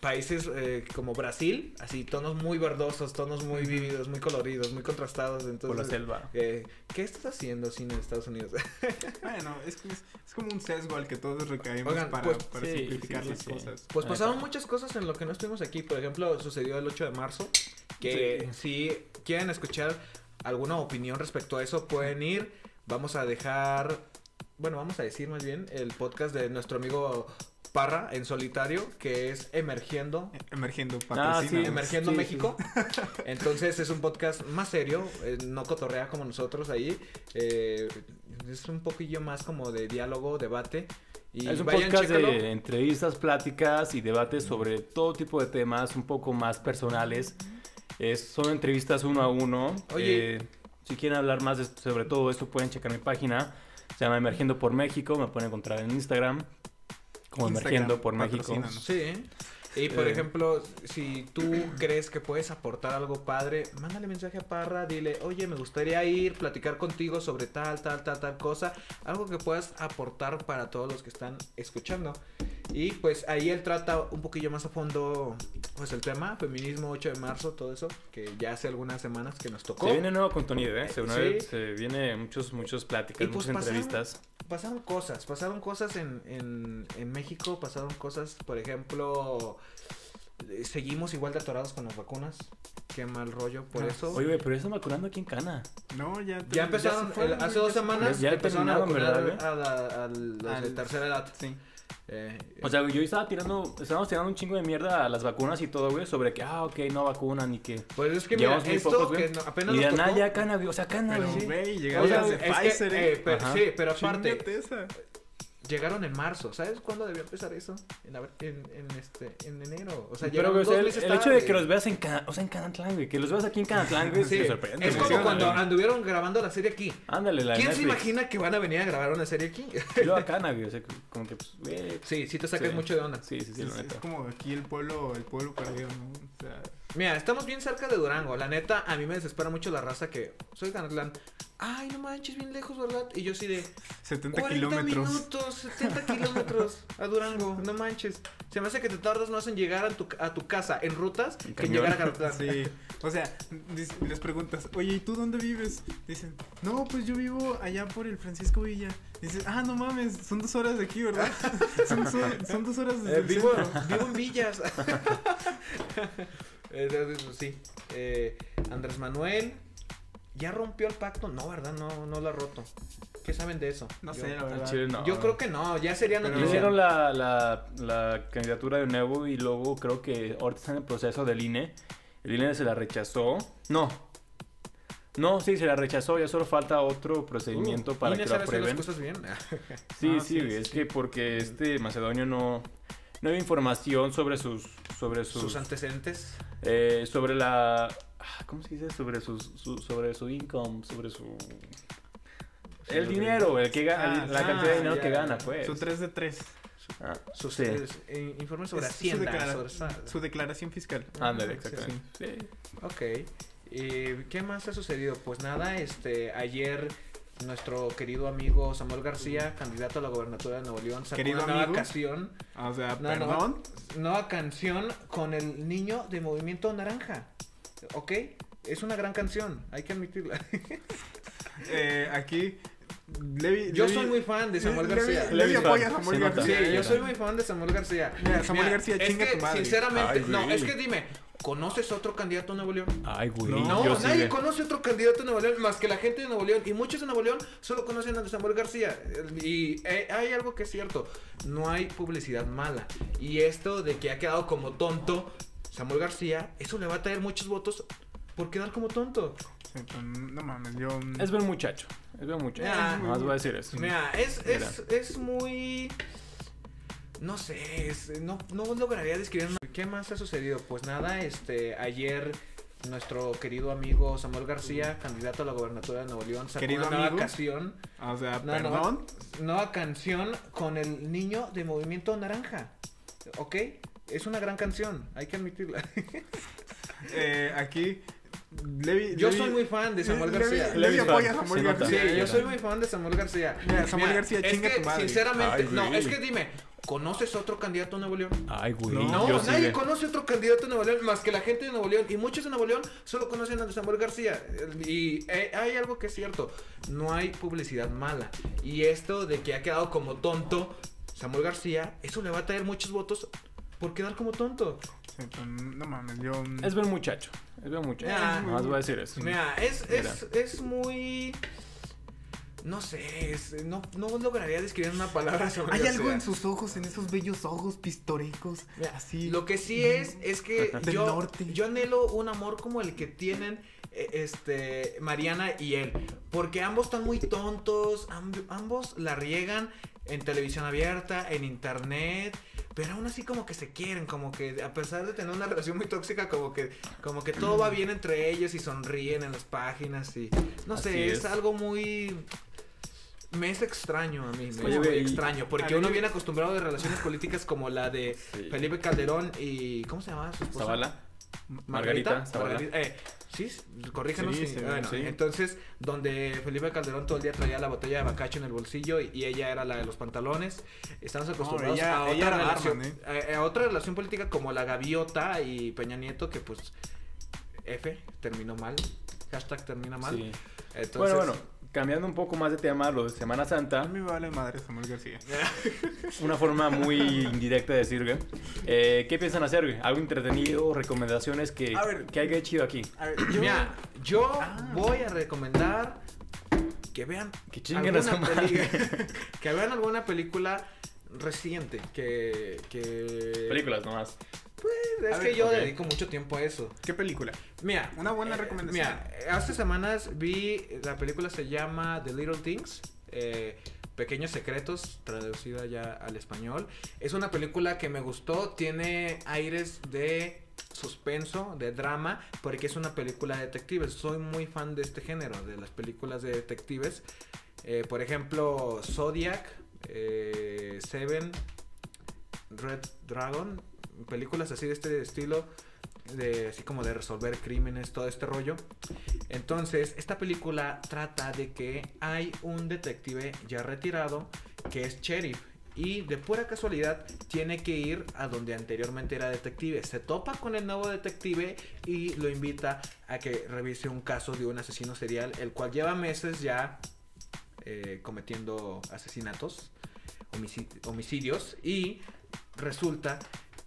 países eh, como Brasil, así tonos muy verdosos, tonos muy vívidos, muy coloridos, muy contrastados. Entonces, Por la selva. eh, ¿Qué estás haciendo cine en Estados Unidos? Bueno, es, que es, es como un sesgo al que todos recaemos Oigan, para, pues, para sí, simplificar sí, sí, las sí. cosas. Pues pasaron muchas cosas en lo que no estuvimos aquí. Por ejemplo, sucedió el 8 de marzo. Que si quieren escuchar alguna opinión respecto a eso, pueden ir. Vamos a dejar, bueno, vamos a decir más bien el podcast de nuestro amigo Parra en solitario, que es Emergiendo. Emergiendo, Ah, sí, Emergiendo sí, México. Entonces es un podcast más serio, eh, no cotorrea como nosotros ahí. eh, es un poquillo más como de diálogo, debate. Y es un vayan, podcast chécalo. de entrevistas, pláticas y debates sobre todo tipo de temas un poco más personales. Es, son entrevistas uno a uno. Oye. Eh, si quieren hablar más de- sobre todo esto, pueden checar mi página. Se llama Emergiendo por México. Me pueden encontrar en Instagram como Instagram, Emergiendo por México. Sí. Y por Eh. ejemplo, si tú crees que puedes aportar algo padre, mándale mensaje a Parra, dile, oye, me gustaría ir, platicar contigo sobre tal, tal, tal, tal cosa, algo que puedas aportar para todos los que están escuchando. Y pues ahí él trata un poquillo más a fondo, pues el tema, feminismo 8 de marzo, todo eso, que ya hace algunas semanas que nos tocó. Se viene nuevo contenido, ¿eh? Se, Sí. viene- se viene muchos, muchos pláticas, Y pues muchas pasaron- entrevistas. pasaron cosas, pasaron cosas en, en, en México, pasaron cosas, por ejemplo, eh, seguimos igual de atorados con las vacunas. Qué mal rollo por Ah, eso. Oye, güey, pero ya están vacunando aquí en Cana. No, ya. ya empezaron, el- hace dos semanas Ya- ya empezaron a vacunar ¿verdad, a, la- a Al- tercera edad. Sí. Eh, O sea, yo estaba tirando, estábamos tirando un chingo de mierda a las vacunas y todo, güey, sobre que, ah, ok, no vacunan y que... pues es que mira, muy esto pocos, que no- apenas Y de nada, ya güey, o sea, Cana, Pero, güey. güey, O llegaron sea, las de es que, Pfizer, eh, ¿eh? pero- Ajá. sí, pero aparte, esa. Llegaron en marzo. ¿Sabes cuándo debió empezar eso? En, en, en este, en enero. O sea, Pero, o sea, dos el, meses el hecho de que los veas en, Cana- o sea, en Canatlán, güey, que los veas aquí en Canatlán, güey, Sí, me sorprende. es como Sí, cuando anduvieron grabando la serie aquí. Ándale, la ¿Quién se imagina que van a venir a grabar una serie aquí? Yo a Cana, güey, o sea, como que, pues, güey... Sí, sí te sacas Sí. mucho de onda. Sí, sí, sí, Es, la es como aquí el pueblo, el pueblo perdido, ¿no? O sea, Mira, estamos bien cerca de Durango. La neta, a mí me desespera mucho la raza que soy Canatlán. Ay, no manches, bien lejos, ¿verdad? Y yo sí de 70 40 kilómetros. minutos, 70 kilómetros a Durango. No manches. Se me hace que te tardas más en llegar a tu, a tu casa en rutas que en llegar a Canatlán. Sí, o sea, les preguntas, oye, ¿y tú dónde vives? Dicen, no, pues yo vivo allá por el Francisco Villa. Dices, ah, no mames, son dos horas de aquí, ¿verdad? son, dos horas- son dos horas desde Eh, vivo, vivo en Villas. Sí. Eh, Andrés Manuel. ¿Ya rompió el pacto? No, ¿verdad? No, no lo ha roto. ¿Qué saben de eso? No Yo- sé, la verdad. chile no. Yo creo que no, ya sería Pero- Le noticia. hicieron la, la, la candidatura de nuevo y luego creo que ahorita está en el proceso del INE. El INE se la rechazó. No. No, sí, se la rechazó. Ya solo falta otro procedimiento Uh, para INE que lo hacer las aprueben. cosas bien. Sí, Ah, sí, sí, es sí. que porque este macedonio no, no había información sobre sus, sobre sus, Sus antecedentes. eh, sobre la, ah, ¿Cómo se dice? Sobre su, su- sobre su income, sobre su... El dinero, el que gana, Ah, la ah, cantidad de dinero ya. que gana, pues. Su 3 de 3. Ah, Sus sí. eh, informes sobre Es su Hacienda. declara- sobre Su declaración fiscal. Ándale, Sí, exactamente. Sí. Ok. ¿Y qué más ha sucedido? Pues nada, este, ayer nuestro querido amigo Samuel García, candidato a la gobernatura de Nuevo León, sacó Querido una nueva amigo. canción, O sea, no. perdón. nueva canción con el niño de Movimiento Naranja. ¿Ok? Es una gran canción, hay que admitirla. Eh, aquí, Levi. Yo Levi- soy muy fan de Samuel Levi- García. Levi, Levi apoya a Samuel nota. Sí, García. yo soy muy fan de Samuel García. Mira, Samuel García, es chinga que, tu madre. Sinceramente, Ay, no, es que dime, ¿conoces otro candidato a Nuevo León? Ay, güey. No, yo nadie conoce otro candidato de Nuevo León más que la gente de Nuevo León. Y muchos de Nuevo León solo conocen a Samuel García. Y eh, hay algo que es cierto: no hay publicidad mala. Y esto de que ha quedado como tonto Samuel García, eso le va a traer muchos votos por quedar como tonto. Pero no mames, yo. Es buen muchacho. Es buen muchacho. Ah. Más voy a decir eso. Mira, es, es, es muy. No sé, es- no, no lograría describir. una- ¿Qué más ha sucedido? Pues nada, este, ayer nuestro querido amigo Samuel García, candidato a la gobernatura de Nuevo León, sacó Querido una nueva amigo. canción, O sea, no. perdón. nueva canción con el niño de Movimiento Naranja. ¿Ok? Es una gran canción, hay que admitirla. Eh, aquí, Levi. Yo Levi- soy muy fan de Samuel García. Levi, Levi apoya a Samuel. García. Sí, yo Mira. soy muy fan de Samuel García. Mira, Samuel García, es chinga que, tu madre. Sinceramente, Ay, no, es que dime, ¿conoces otro candidato a Nuevo León? Ay, güey. No, yo nadie conoce otro candidato de Nuevo León más que la gente de Nuevo León. Y muchos de Nuevo León solo conocen a Samuel García. Y eh, hay algo que es cierto: no hay publicidad mala. Y esto de que ha quedado como tonto Samuel García, eso le va a traer muchos votos por quedar como tonto. Sí, pero no mames, yo. Es buen muchacho. Es buen muchacho. Ah. Más voy a decir eso. Mira, es, Mira. es, es muy. No sé, es- no, no lograría describir una palabra Samuel Hay algo en sus ojos, en esos bellos ojos pistorecos. Mira, Así. Lo que sí es, es que yo, norte. yo anhelo un amor como el que tienen eh, este Mariana y él. Porque ambos están muy tontos, amb- ambos la riegan en televisión abierta, en internet. Pero aún así como que se quieren, como que a pesar de tener una relación muy tóxica, como que, como que todo va bien entre ellos y sonríen en las páginas y no Así sé, es. es. algo muy me es extraño a mí, me Oye, es muy y- extraño, porque a uno mí- viene acostumbrado de relaciones políticas como la de Sí. Felipe Calderón y ¿cómo se llama su esposa? Zavala. Margarita, Margarita eh, sí, corríjanos. Sí, bueno, sí. entonces, donde Felipe Calderón todo el día traía la botella de bacacho en el bolsillo y, y ella era la de los pantalones. Estamos acostumbrados ella- a, otra relación, barman, a- a otra relación política como la gaviota y Peña Nieto, que pues F terminó mal. Hashtag termina mal. Sí. Entonces, Bueno, bueno, cambiando un poco más de tema, lo de Semana A Santa, mí me vale madre Samuel García. una forma muy indirecta de decir, güey. Eh, ¿Qué piensan hacer, güey? ¿Algo entretenido? ¿Recomendaciones que, A ver. que hay de chido aquí? A ver, yo. Mira, yo Ah. voy a recomendar que vean Que chinguen a alguna peli- que vean alguna película reciente que, que Películas nomás. Pues, es A que ver, yo dedico mucho tiempo a eso. ¿Qué película? Mira, Una buena eh, recomendación. Mira, hace semanas vi la película se llama The Little Things. eh, Pequeños Secretos, traducida ya al español. Es una película que me gustó, tiene aires de suspenso, de drama, porque es una película de detectives. Soy muy fan de este género, de las películas de detectives. Eh, por ejemplo, Zodiac, eh, Seven, Red Dragon, películas así de este estilo, de, así como de resolver crímenes, todo este rollo. Entonces, esta película trata de que hay un detective ya retirado que es sheriff. Y de pura casualidad tiene que ir a donde anteriormente era detective. Se topa con el nuevo detective y lo invita a que revise un caso de un asesino serial, el cual lleva meses ya eh, cometiendo asesinatos, homici- homicidios. Y resulta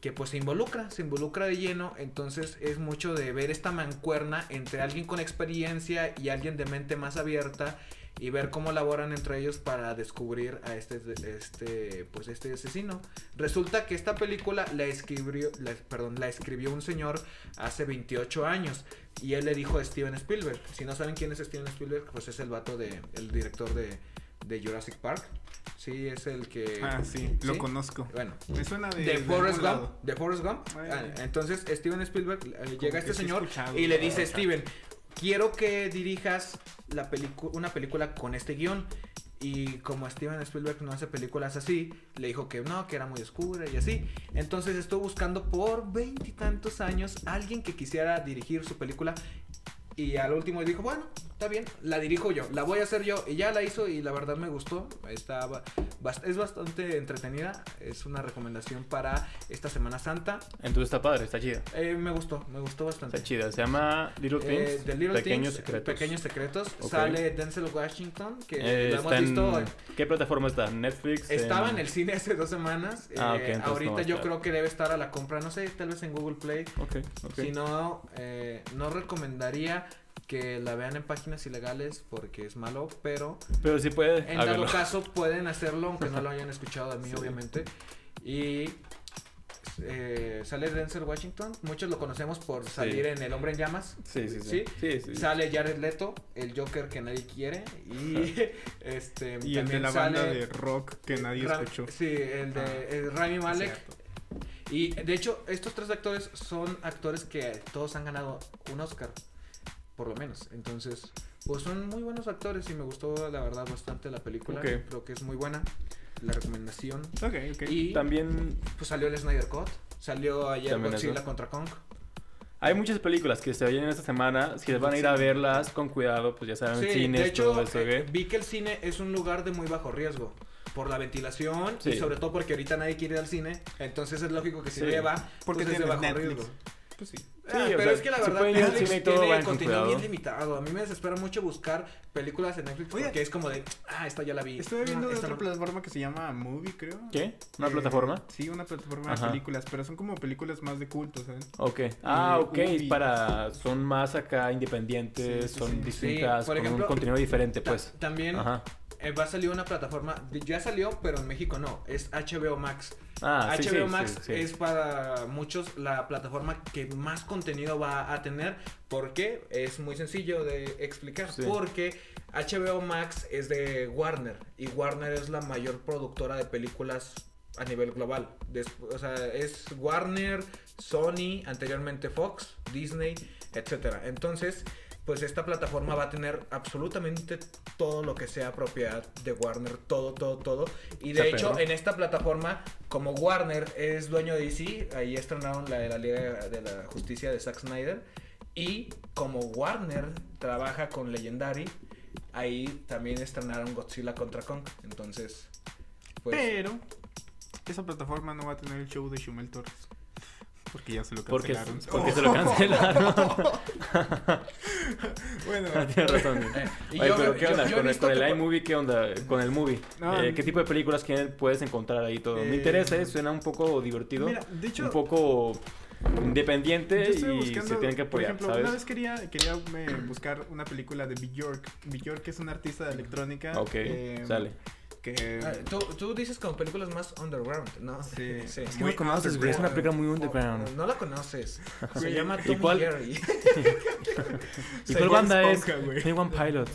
que pues se involucra, se involucra de lleno, entonces es mucho de ver esta mancuerna entre alguien con experiencia y alguien de mente más abierta y ver cómo laboran entre ellos para descubrir a este, este, pues este asesino. Resulta que esta película la escribió, la- perdón, la escribió un señor hace 28 años y él le dijo a Steven Spielberg. Si no saben quién es Steven Spielberg, pues es el vato de, el director de, de Jurassic Park. Sí, es el que... Ah, sí, lo conozco. Bueno, Me suena de. de Forrest Gump. De Forrest Gump. Ah, Entonces Steven Spielberg eh, llega que este señor y le dice. Steven, quiero que dirijas la una película con este guion. Y como Steven Spielberg no hace películas así, le dijo que no, que era muy oscura y así. Entonces estuvo buscando por veintitantos años alguien que quisiera dirigir su película. Y al último dijo, bueno, está bien, la dirijo yo, la voy a hacer yo. Y ya la hizo y la verdad me gustó. Está, es bastante entretenida. Es una recomendación para esta Semana Santa. Entonces está padre, está chida. Eh, me gustó, me gustó bastante. Está chida. Se llama Little Eh, Things. The Little Pequeños Things, secretos. Pequeños secretos. Sale Denzel Washington, que Eh, lo hemos en- visto. ¿Qué plataforma está? ¿Netflix? Estaba en el cine hace dos semanas. Ah, eh, ok, entonces no ahorita yo estar. creo que debe estar a la compra, no sé, tal vez en Google Play. Ok, ok. Si no, eh, no recomendaría que la vean en páginas ilegales porque es malo, pero Pero sí puede. en dado caso pueden hacerlo aunque no lo hayan escuchado de mí, Sí. obviamente. Y eh, sale Denzel Washington, muchos lo conocemos por Sí. salir en El Hombre en Llamas. Sí, sí, sí. Sale Jared Leto, el Joker que nadie quiere. Y este Y el de también la banda de rock que nadie Ra- escuchó. Sí, el de Ah, eh, Rami Malek. Y de hecho, estos tres actores son actores que todos han ganado un Oscar, por lo menos. Entonces, pues son muy buenos actores y me gustó la verdad bastante la película. Ok. Creo que es muy buena la recomendación. Ok, ok. Y También pues salió el Snyder Cut, salió ayer También Godzilla eso. contra Kong. hay muchas películas que se vayan esta semana. Si les van a ir a verlas con cuidado, pues ya saben, Sí, cines, de hecho, todo eso, eh, vi que el cine es un lugar de muy bajo riesgo. Por la ventilación Sí. y sobre todo porque ahorita nadie quiere ir al cine. Entonces es lógico que si Sí. nadie va, Porque pues es de bajo Netflix. riesgo. Pues sí. Ah, Sí, o pero sea, es que la verdad Netflix todo, tiene con contenido cuidado. bien limitado. A mí me desespera mucho buscar películas en Netflix Oye, porque es como de, ah, esta ya la vi. Estuve Ah, viendo de esta otra no. plataforma que se llama Movie, creo. ¿Qué? ¿Una Eh, plataforma? Sí, una plataforma Ajá. de películas, pero son como películas más de culto, ¿saben? Ok. Ah, Y ok. Ubi. Para. Son más acá independientes, Sí, sí, son sí. distintas, Sí, por con ejemplo, un contenido diferente, Ta- pues. También Ajá. Eh, va a salir una plataforma, ya salió, pero en México no, es HBO Max. Ah, HBO sí, Max sí, sí. es para muchos la plataforma que más contenido va a tener. ¿Por qué? Es muy sencillo de explicar. Porque HBO Max es de Warner y Warner es la mayor productora de películas a nivel global. O sea, es Warner, Sony, anteriormente Fox, Disney, etcétera. Entonces, pues esta plataforma va a tener absolutamente todo lo que sea propiedad de Warner, todo, todo, todo. Y de hecho, perro. en esta plataforma, como Warner es dueño de DC, ahí estrenaron la de la Liga de la Justicia de Zack Snyder. Y como Warner trabaja con Legendary, ahí también estrenaron Godzilla contra Kong. Entonces, pues... Pero esa plataforma no va a tener el show de Shumel Torres. Porque ya se lo Porque, cancelaron. porque se lo cancelaron. bueno, Tienes razón. eh, y Oye, yo- pero ¿qué yo- onda? yo con, el, con el que- iMovie, ¿qué onda? Con el movie. No, Eh, ¿Qué tipo de películas que puedes encontrar ahí todo? Me Eh, interesa, eh, suena un poco divertido. Mira, de hecho, un poco independiente y buscando, se tienen que por apoyar, ejemplo, ¿sabes? una vez quería, quería buscar una película de Bjork. Bjork es una artista de electrónica. Ok, eh, sale. Que... Ah, tú, tú dices como películas más underground, ¿no? Sí. sí. Es que no conoces, güey, es una película muy underground. No la conoces. Se llama ¿y Tom y cuál? Jerry. ¿Y cuál banda es? 21 Pilots.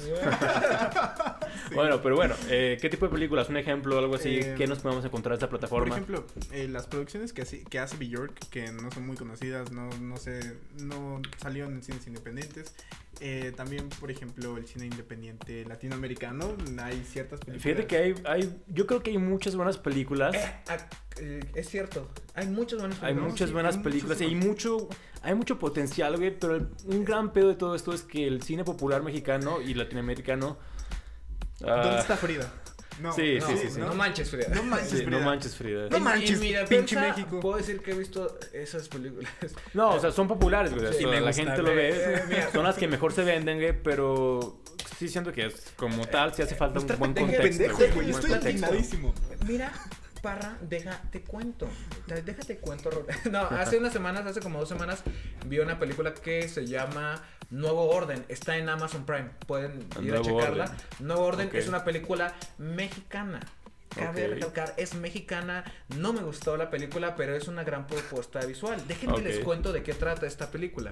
Bueno, pero bueno, eh, ¿qué tipo de películas? Un ejemplo, algo así, Eh, ¿qué nos podemos encontrar en esta Por plataforma? ejemplo, eh, las producciones que, hace- que hace Bjork, que no son muy conocidas, no, no sé, no salieron en cines independientes. Eh, también, por ejemplo, el cine independiente latinoamericano, hay ciertas películas. Fíjate que hay, hay, yo creo que hay muchas buenas películas. Eh, ah, eh, es cierto. Hay muchas buenas Hay películas. muchas sí, buenas hay películas y hay mucho, hay mucho potencial, güey, pero el- un gran pedo de todo esto es que el cine popular mexicano y latinoamericano... ah, ¿Dónde está Frida? No, Sí, No, sí, sí, sí. no manches, Frida. No manches, sí, no Frida. manches, Frida. No manches, mi pinche México. Puedo decir que he visto esas películas. No, o sea, son populares, güey. Sí, la gente lo ve. Eh. Son las que mejor se venden, güey, pero sí siento que es como tal, sí hace falta un buen contexto. pendejo, güey, Estoy indignadísimo. Mira, Parra, déjate cuento. Te- Déjate cuento. No, hace unas semanas, hace como dos semanas, vi una película que se llama Nuevo Orden. Está en Amazon Prime. Pueden ir Nuevo a checarla. Orden. Nuevo Orden es una película mexicana. Cabe Ok. recalcar, es mexicana. No me gustó la película, pero es una gran propuesta visual. Déjenme les cuento de qué trata esta película.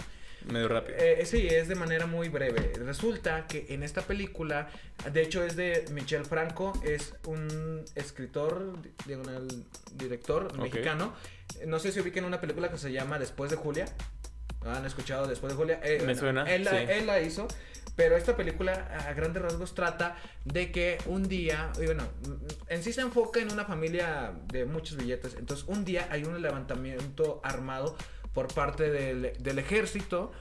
Medio rápido. Eh, sí, es de manera muy breve. Resulta que en esta película, de hecho es de Michel Franco, es un escritor, diagonal director mexicano. No sé si ubiquen una película que se llama Después de Julia. ¿Han escuchado Después de Julia? Eh, Me bueno, suena, Él, la- sí. él la hizo. Pero esta película a grandes rasgos trata de que un día, y bueno, en sí se enfoca en una familia de muchos billetes. Entonces un día hay un levantamiento armado por parte del, ejército.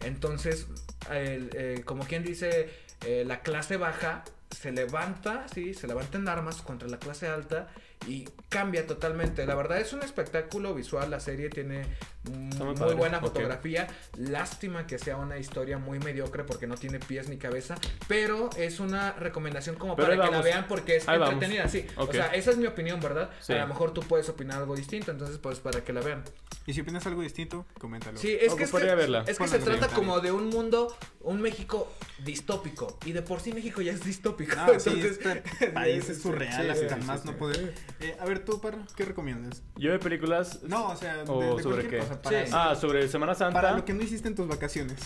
Entonces, eh, como quien dice, eh, la clase baja se levanta, sí, se levanta en armas contra la clase alta y cambia totalmente. La verdad es un espectáculo visual, la serie tiene muy buena fotografía. Lástima que sea una historia muy mediocre porque no tiene pies ni cabeza, pero es una recomendación como Pero para que la vean porque es Ahí vamos. entretenida, sí. O sea, esa es mi opinión, ¿verdad? Sí. A lo mejor tú puedes opinar algo distinto, entonces pues para que la vean. Y si opinas algo distinto, coméntalo. Sí, es O que, es podría que, verla. es que Ponla se trata como de un mundo, un México distópico. Y de por sí México ya es distópico. Sí, entonces- este país es surreal, Sí, hasta sí, más sí, no sí. poder. Eh, a ver, tú, Parra, ¿qué recomiendas? Yo de películas. No, o sea, de, ¿O de sobre qué? cosa. Para, Sí. Ah, sobre Semana Santa. para lo que no hiciste en tus vacaciones.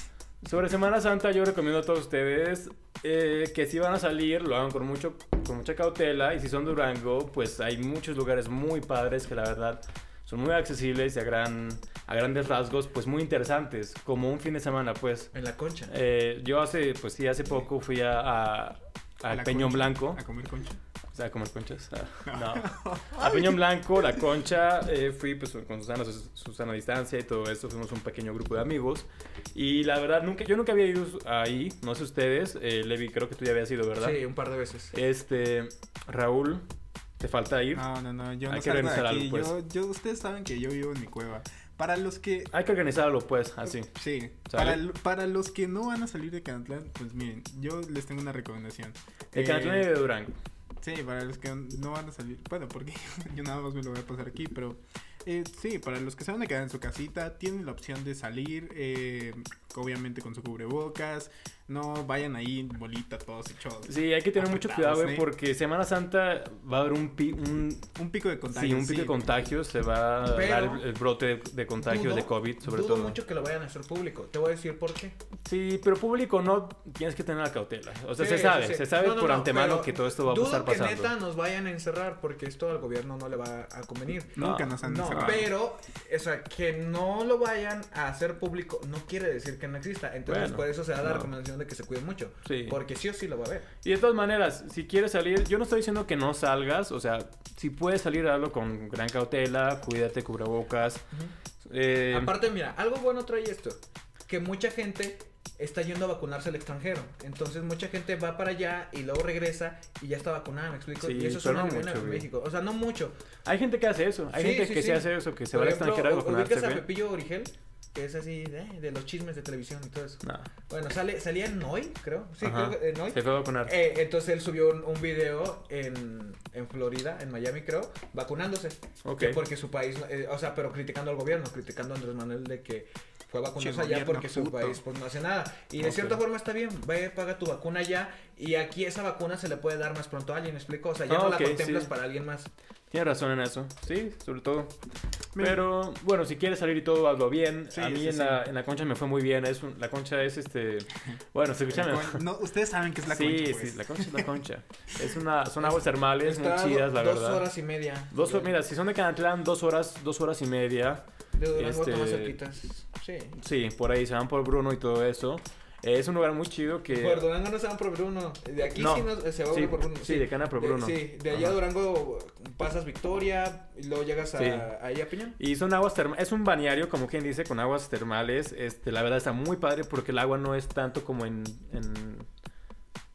Sobre Semana Santa yo recomiendo a todos ustedes eh, que si van a salir lo hagan con mucho con mucha cautela y si son de Durango pues hay muchos lugares muy padres que la verdad son muy accesibles y a gran a grandes rasgos pues muy interesantes como un fin de semana pues En la concha. Eh, yo hace pues sí hace poco fui a, a, A Peñón Blanco A comer concha. o sea, a comer conchas. Ah, no. A Peñón Blanco, La Concha, eh, fui pues, con Susana, Sus- Susana a distancia y todo esto. Fuimos un pequeño grupo de amigos. Y la verdad, nunca, yo nunca había ido ahí. No sé ustedes. Eh, Levi, creo que tú ya habías ido, ¿verdad? Sí, un par de veces. Este, Raúl, ¿te falta ir? No, no, no, yo Hay no que salgo de aquí. algo, pues. yo, yo, ustedes saben que yo vivo en mi cueva. Para los que... Hay que organizarlo, pues, así. Sí, para, para los que no van a salir de Canatlán, pues miren, yo les tengo una recomendación. De Eh, Canatlán y de Durango. Sí, para los que no van a salir, bueno, porque yo nada más me lo voy a pasar aquí, pero eh, sí, para los que se van a quedar en su casita, tienen la opción de salir, eh, obviamente con su cubrebocas, no vayan ahí bolita todos hechos. Sí, hay que tener mucho cuidado, güey, ¿eh? porque Semana Santa va a haber un, pi- un, Un pico de contagio. sí, un pico de contagios. Se va a dar el, el brote de, de contagios Dudo- de COVID, sobre dudo todo. mucho que lo vayan a hacer público. Te voy a decir por qué. Sí, pero público no tienes que tener la cautela. O sea, Sí, se sabe, sí, sí. se sabe No, no, por no, antemano que todo esto va a dudo estar que pasando. neta nos vayan a encerrar porque esto al gobierno no le va a convenir. Nunca No, nos han No, encerrado. pero, o sea, que no lo vayan a hacer público no quiere decir que no exista. Entonces, Bueno, por eso se da la recomendación de que se cuiden mucho. Sí. Porque sí o sí lo va a ver. Y de todas maneras, si quieres salir, yo no estoy diciendo que no salgas, o sea, si puedes salir, hazlo con gran cautela, cuídate, cubrebocas. Eh, Aparte, mira, algo bueno trae esto. Que mucha gente está yendo a vacunarse al extranjero. Entonces, mucha gente va para allá y luego regresa y ya está vacunada, ¿me explico? Sí, y eso una no mucho, en. México. O sea, no mucho. hay gente que hace eso, hay Sí, gente sí, que sí. se hace eso, que se Por va al extranjero a vacunarse, ubicas a. Pepillo Origel, que es así de, de los chismes de televisión y todo eso. No, Bueno, sale, salía en Noy, creo. Sí, Ajá. creo que en Noy. se fue a vacunar. Eh, entonces él subió un, un video en, en Florida, en Miami creo, vacunándose. ok. Que porque su país, eh, o sea, pero criticando al gobierno, criticando a Andrés Manuel de que fue a vacunarse allá porque su puto. país pues no hace nada. Y de Ok. cierta forma está bien, ve, paga tu vacuna allá y aquí esa vacuna se le puede dar más pronto a alguien, ¿me explico? O sea, ya Ah, no ok, la contemplas sí. para alguien más. Tienes razón en eso, sí, sobre todo. Mira. Pero bueno, si quieres salir y todo, hazlo bien. Sí, a mí sí, en, sí. La, en la concha me fue muy bien. Es un- la concha es este. Bueno, se escucha. Con- no, ustedes saben que es la sí, concha, pues. sí, la concha es la concha. Es una, son aguas termales muy chidas, la dos verdad. horas y media. Dos, mira, si son de Canatlán, dos horas, dos horas y media. De Durango este- más cerquitas. Sí. Sí, por ahí se van por Bruno y todo eso. Eh, es un lugar muy chido que. Por Durango no se van por Bruno. De aquí No. sí nos- se va sí, por Bruno. sí, de Cana por De- Bruno. sí, de allá a. Durango pasas Victoria y luego llegas a, Sí. ahí a Piñón. Y son aguas termales, es un balneario, como quien dice, con aguas termales. Este, la verdad está muy padre porque el agua no es tanto como en, en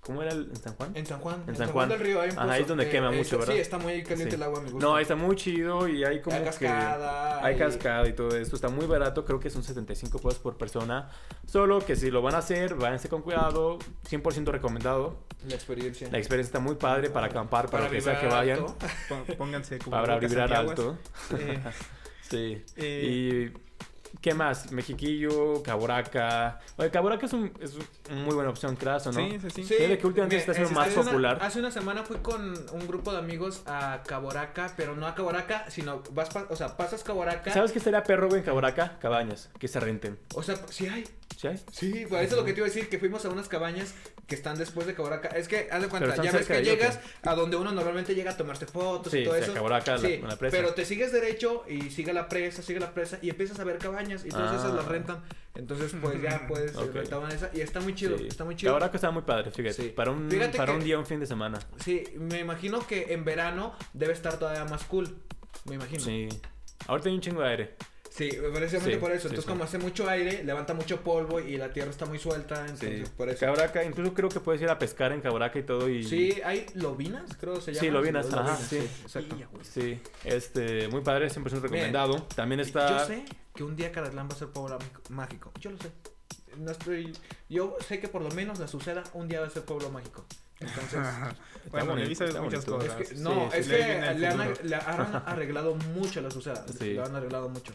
¿cómo era el, en San Juan? En San Juan. En San Juan. del Río hay un Ajá, pozo. ahí es donde quema mucho, ¿verdad? Sí, está muy caliente Sí. el agua, me gusta. No, ahí está muy chido y hay como hay que cascada. hay cascada y todo esto, está muy barato, creo que son 75 pesos por persona. Solo que si lo van a hacer, váyanse con cuidado, 100% recomendado. La experiencia. La experiencia está muy padre para acampar, para, lo que sea que vayan, alto. Pónganse para cubrebocas vibrar alto. Eh, Sí. eh, Y ¿Qué más? Mexiquillo, Caboraca. Oye, Caboraca es, un, es una muy buena opción, creas, ¿o no? Sí, sí, sí. Sí, que últimamente me- está siendo hace más una- popular. hace una semana fui con un grupo de amigos a Caboraca, pero no a Caboraca, sino vas, pa- o sea, pasas Caboraca. ¿Sabes qué estaría perro, güey, en Caboraca? Cabañas, que se renten. O sea, sí hay. ¿Sí hay? Sí, pues eso es lo que te iba a decir, que fuimos a unas cabañas que están después de Caboraca. Es que, haz de cuenta, ya ves que llegas a donde uno normalmente llega a tomarse fotos Sí, y todo eso. Caboraca, la- sí, la presa. pero te sigues derecho y sigue la presa, sigue la presa y empiezas a ver cabañas y todas Ah. esas las rentan. Entonces, pues ya puedes Ok. rentaban esa y está muy chido, Sí. está muy chido. Caboraca está muy padre, fíjate. Sí. Para, un, Fíjate para que- un día, un fin de semana. Sí, me imagino que en verano debe estar todavía más cool. Me imagino. Sí. Ahorita hay un chingo de aire. Sí, precisamente Sí, por eso. sí, Entonces, sí. como hace mucho aire, levanta mucho polvo y la tierra está muy suelta. Entonces, por eso. Caboraca, incluso creo que puedes ir a pescar en Caboraca y todo. Y... Sí, hay lobinas, creo se llama. Sí, lobinas, ajá, Lobinas, sí. exacto. Sí, este, muy padre, 100% recomendado. También está... Yo sé que un día Caratlán va a ser pueblo mágico-. Yo lo sé. No estoy. Yo sé que por lo menos la suceda un día va a ser pueblo mágico. Entonces. Bueno, bonito, le muchas bonito. es cosas. que, no, Sí, es que le han, futuro. le han arreglado mucho la suceda. Sí. Le han arreglado mucho.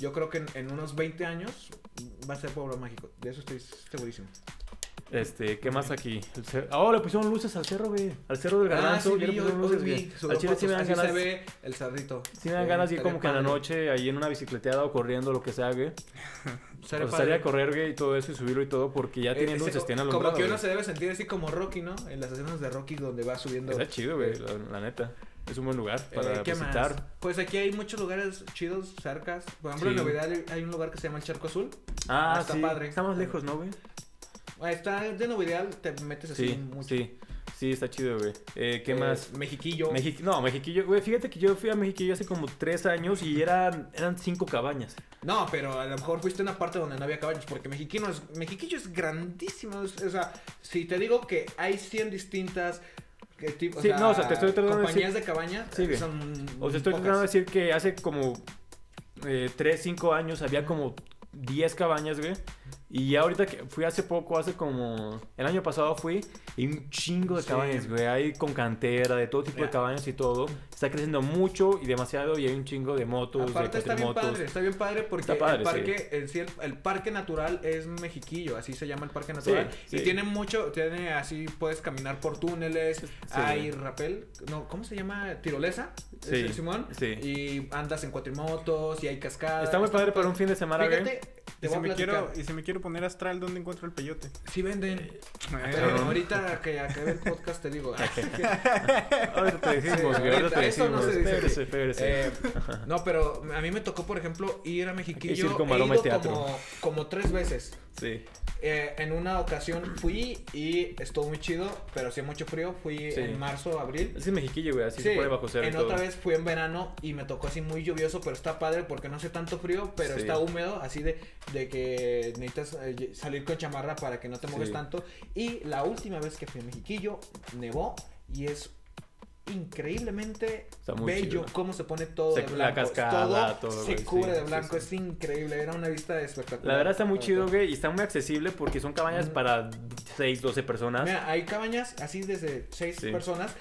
Yo creo que en, unos 20 años va a ser pueblo mágico. De eso estoy segurísimo. Este, ¿qué más aquí? Cer- Oh, le pusieron luces al cerro, güey. Al cerro del Ah, garbanzo. sí, le pusieron luces, güey. Al chile sí me dan ganas. se ve el cerrito. Sí me dan Eh, ganas de ir como que en la noche ahí en una bicicleteada o corriendo, lo que sea, güey. Padre. estaría a correr, güey, y todo eso y subirlo y todo porque ya Eh, tienen luces, tienen Como que uno se debe sentir así como Rocky, ¿no? En las escenas de Rocky donde va subiendo. Está chido, güey, la, la neta. Es un buen lugar Eh, para ¿qué visitar. Pues aquí hay muchos lugares chidos, cercas. Por ejemplo, en Navidad hay- hay un lugar que se llama el Charco Azul. Ah, Ah, está sí. padre. Está más lejos, ¿no, güey? Está de Navidad, te metes así Sí, mucho. sí. Sí, está chido, güey. Eh, ¿Qué Eh, más? Mexiquillo. Mexi- no, Mexiquillo, güey, fíjate que yo fui a Mexiquillo hace como tres años y eran, eran cinco cabañas. No, pero a lo mejor fuiste a una parte donde no había caballos, porque Mexiquino es, Mexiquillo es grandísimo. es- o sea, si te digo que hay 100 distintas que tipo, Sí, no, o sea, te estoy tratando de compañías de cabañas, Sí, güey. son O sea, estoy pocas. tratando de decir que hace como eh, tres, cinco años había como 10 cabañas, güey. Y ahorita que fui hace poco, hace como... El año pasado fui y un chingo de Sí. cabañas, güey. Hay con cantera, de todo tipo de cabañas y todo. Está creciendo mucho y demasiado y hay un chingo de motos, Aparte de está bien cuatrimotos. padre, está bien padre porque Está padre, el parque, en sí, el, el parque natural es Mexiquillo, así se llama el parque natural. Sí, Y sí. tiene mucho, tiene así, puedes caminar por túneles, hay rapel, no, ¿cómo se llama? Tirolesa, Sí, ¿Es el Simón. sí. Y andas en cuatrimotos y hay cascadas. Está muy padre para un fin de semana, güey. Fíjate, te Y voy si, a me quiero, y si me quiero poner astral, ¿dónde encuentro el peyote? Sí venden. Eh, Pero ahorita que acabe el podcast te digo. Ahorita te decimos, Sí. Ahorita te no decimos. se dice Espérese, espérese. Eh, no, pero a mí me tocó, por ejemplo, ir a Mexiquillo. circo, He ido como, como tres veces. Sí. Eh, en una ocasión fui y estuvo muy chido, pero hacía mucho frío. Fui Sí. en marzo, abril. Es Mexiquillo, güey. Así Sí, se pone bajo cero en todo. otra vez fui en verano y me tocó así muy lluvioso, pero está padre porque no hace tanto frío, pero Sí. está húmedo, así de, de que necesitas eh, salir con chamarra para que no te mojes tanto. Y la última vez que fui a Mexiquillo, nevó y es increíblemente bello chido. cómo se pone todo Se- de la blanco. cascada, todo, todo, se güey, cubre sí, de blanco, sí. es increíble, era una vista espectacular. La verdad está muy Todo, chido, todo. güey, y está muy accesible porque son cabañas para 6, 12 personas. Mira, hay cabañas así desde 6 Sí. personas,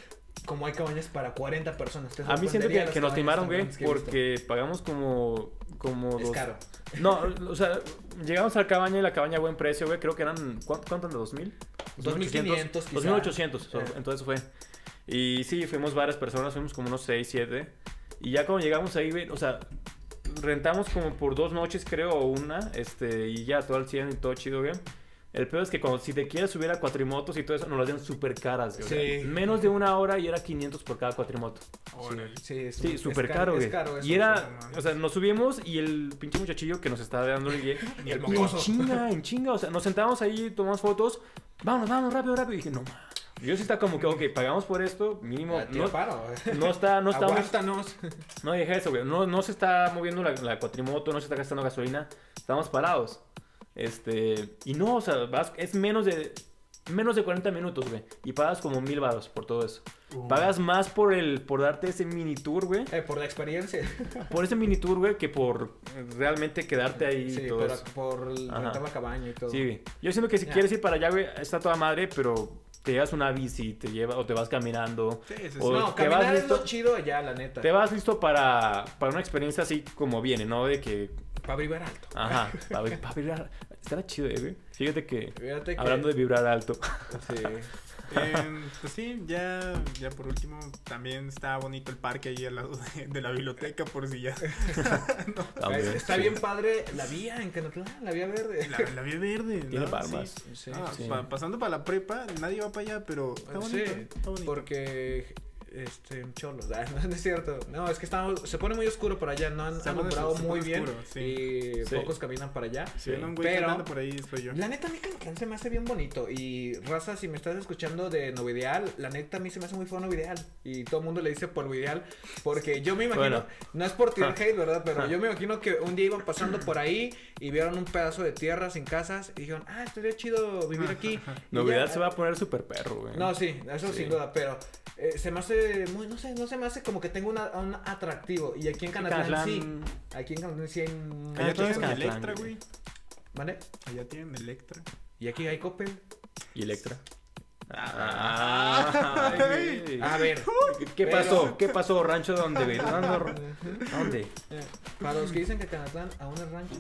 como hay cabañas para 40 personas. A mí siento que, nos timaron, güey, porque pagamos como... como Es dos- caro. No, o sea, llegamos a la cabaña y la cabaña a buen precio, güey. Creo que eran... ¿Cuánto, cuánto eran? ¿2000? 2500 quizá. 2800, so- Eh. entonces fue. Y sí, fuimos varias personas, fuimos como unos 6, 7. Y ya cuando llegamos ahí, o sea, rentamos como por dos noches, creo, o una, este, y ya todo al 100 y todo chido, güey. El peor es que cuando si te quieres subir a cuatrimotos y todo eso, nos las dan súper caras, güey. O sea, Sí. Menos de una hora y era 500 por cada cuatrimoto. Sí, Sí, es súper caro, caro, es güey. caro eso, Y era, sí, no o sea, nos subimos y el pinche muchachillo que nos estaba dando el guía. Y el y en mocoso. chinga, en chinga. O sea, nos sentábamos ahí, tomamos fotos. Vámonos, vámonos, rápido, rápido. Y dije, no, ma. Yo sí está como que, ok, pagamos por esto, mínimo. Ah, No, paro. no está, no está. Aguántanos. No dije eso, güey. No, no se está moviendo la, la cuatrimoto, no se está gastando gasolina. Estamos parados. Este. Y no, o sea, vas, es menos de. Menos de 40 minutos, güey. Y pagas como mil baros por todo eso. Uh. Pagas más por el por darte ese mini tour, güey. Eh, por la experiencia. Por ese mini tour, güey, que por realmente quedarte ahí y Sí, todo pero eso. por rentar la cabaña y todo. Sí, güey. Yo siento que si quieres ir para allá, güey, está toda madre, pero te llevas una bici, te lleva, o te vas caminando. Sí, sí, sí. O- No, te caminar vas es listo- lo chido ya, la neta. Te vas listo para, para una experiencia así como viene, ¿no? De que Para vibrar alto. Ajá, para vibrar. Estará chido, eh, güey. Fíjate que, Fíjate que... hablando de vibrar alto. Sí. Em, pues sí, ya, ya por último, también está bonito el parque ahí al lado de, de la biblioteca, por si ya. También, Está sí. bien padre la vía en Canatlán, la vía verde. La, la vía verde, Tiene ¿no? palmas. Sí. Sí, Ah, sí. pa- pasando para la prepa, nadie va para allá, pero está Sí, bonito. está bonito. porque este cholos, ah, no, es cierto. No, es que está, se pone muy oscuro por allá, no han Se alumbrado se muy bien oscuro, sí. y Sí. pocos caminan para allá. Pero- caminando por ahí, estoy yo. La neta, a mí se me hace bien bonito. Y raza, si me estás escuchando de Novideal, la neta a mí se me hace muy feo Novideal. Y todo el mundo le dice Polvoideal. Porque yo me imagino, Bueno. no es por tirar Ja. hate, ¿verdad? Pero Ja. yo me imagino que un día iban pasando por ahí y vieron un pedazo de tierra sin casas y dijeron, ah, estaría chido vivir aquí. Y Novedad ya- se va a poner súper perro, güey. No, sí, eso Sí. sin duda, pero eh, se me hace muy, no sé, no se me hace como que tengo una, un atractivo. Y aquí en Canatlán sí. Aquí en Canatlán sí hay. Ah, Allá tienen Canatlán, Electra, güey. güey. ¿Vale? Allá tienen Electra. Y aquí hay Coppel. ¿Y Electra? Ah. Ay. A ver. ¿Qué- ¿Qué Pero- pasó? ¿Qué pasó, rancho? ¿Dónde, güey? ¿Dónde? ¿Dónde? Para los que dicen que Canatlán aún es rancho.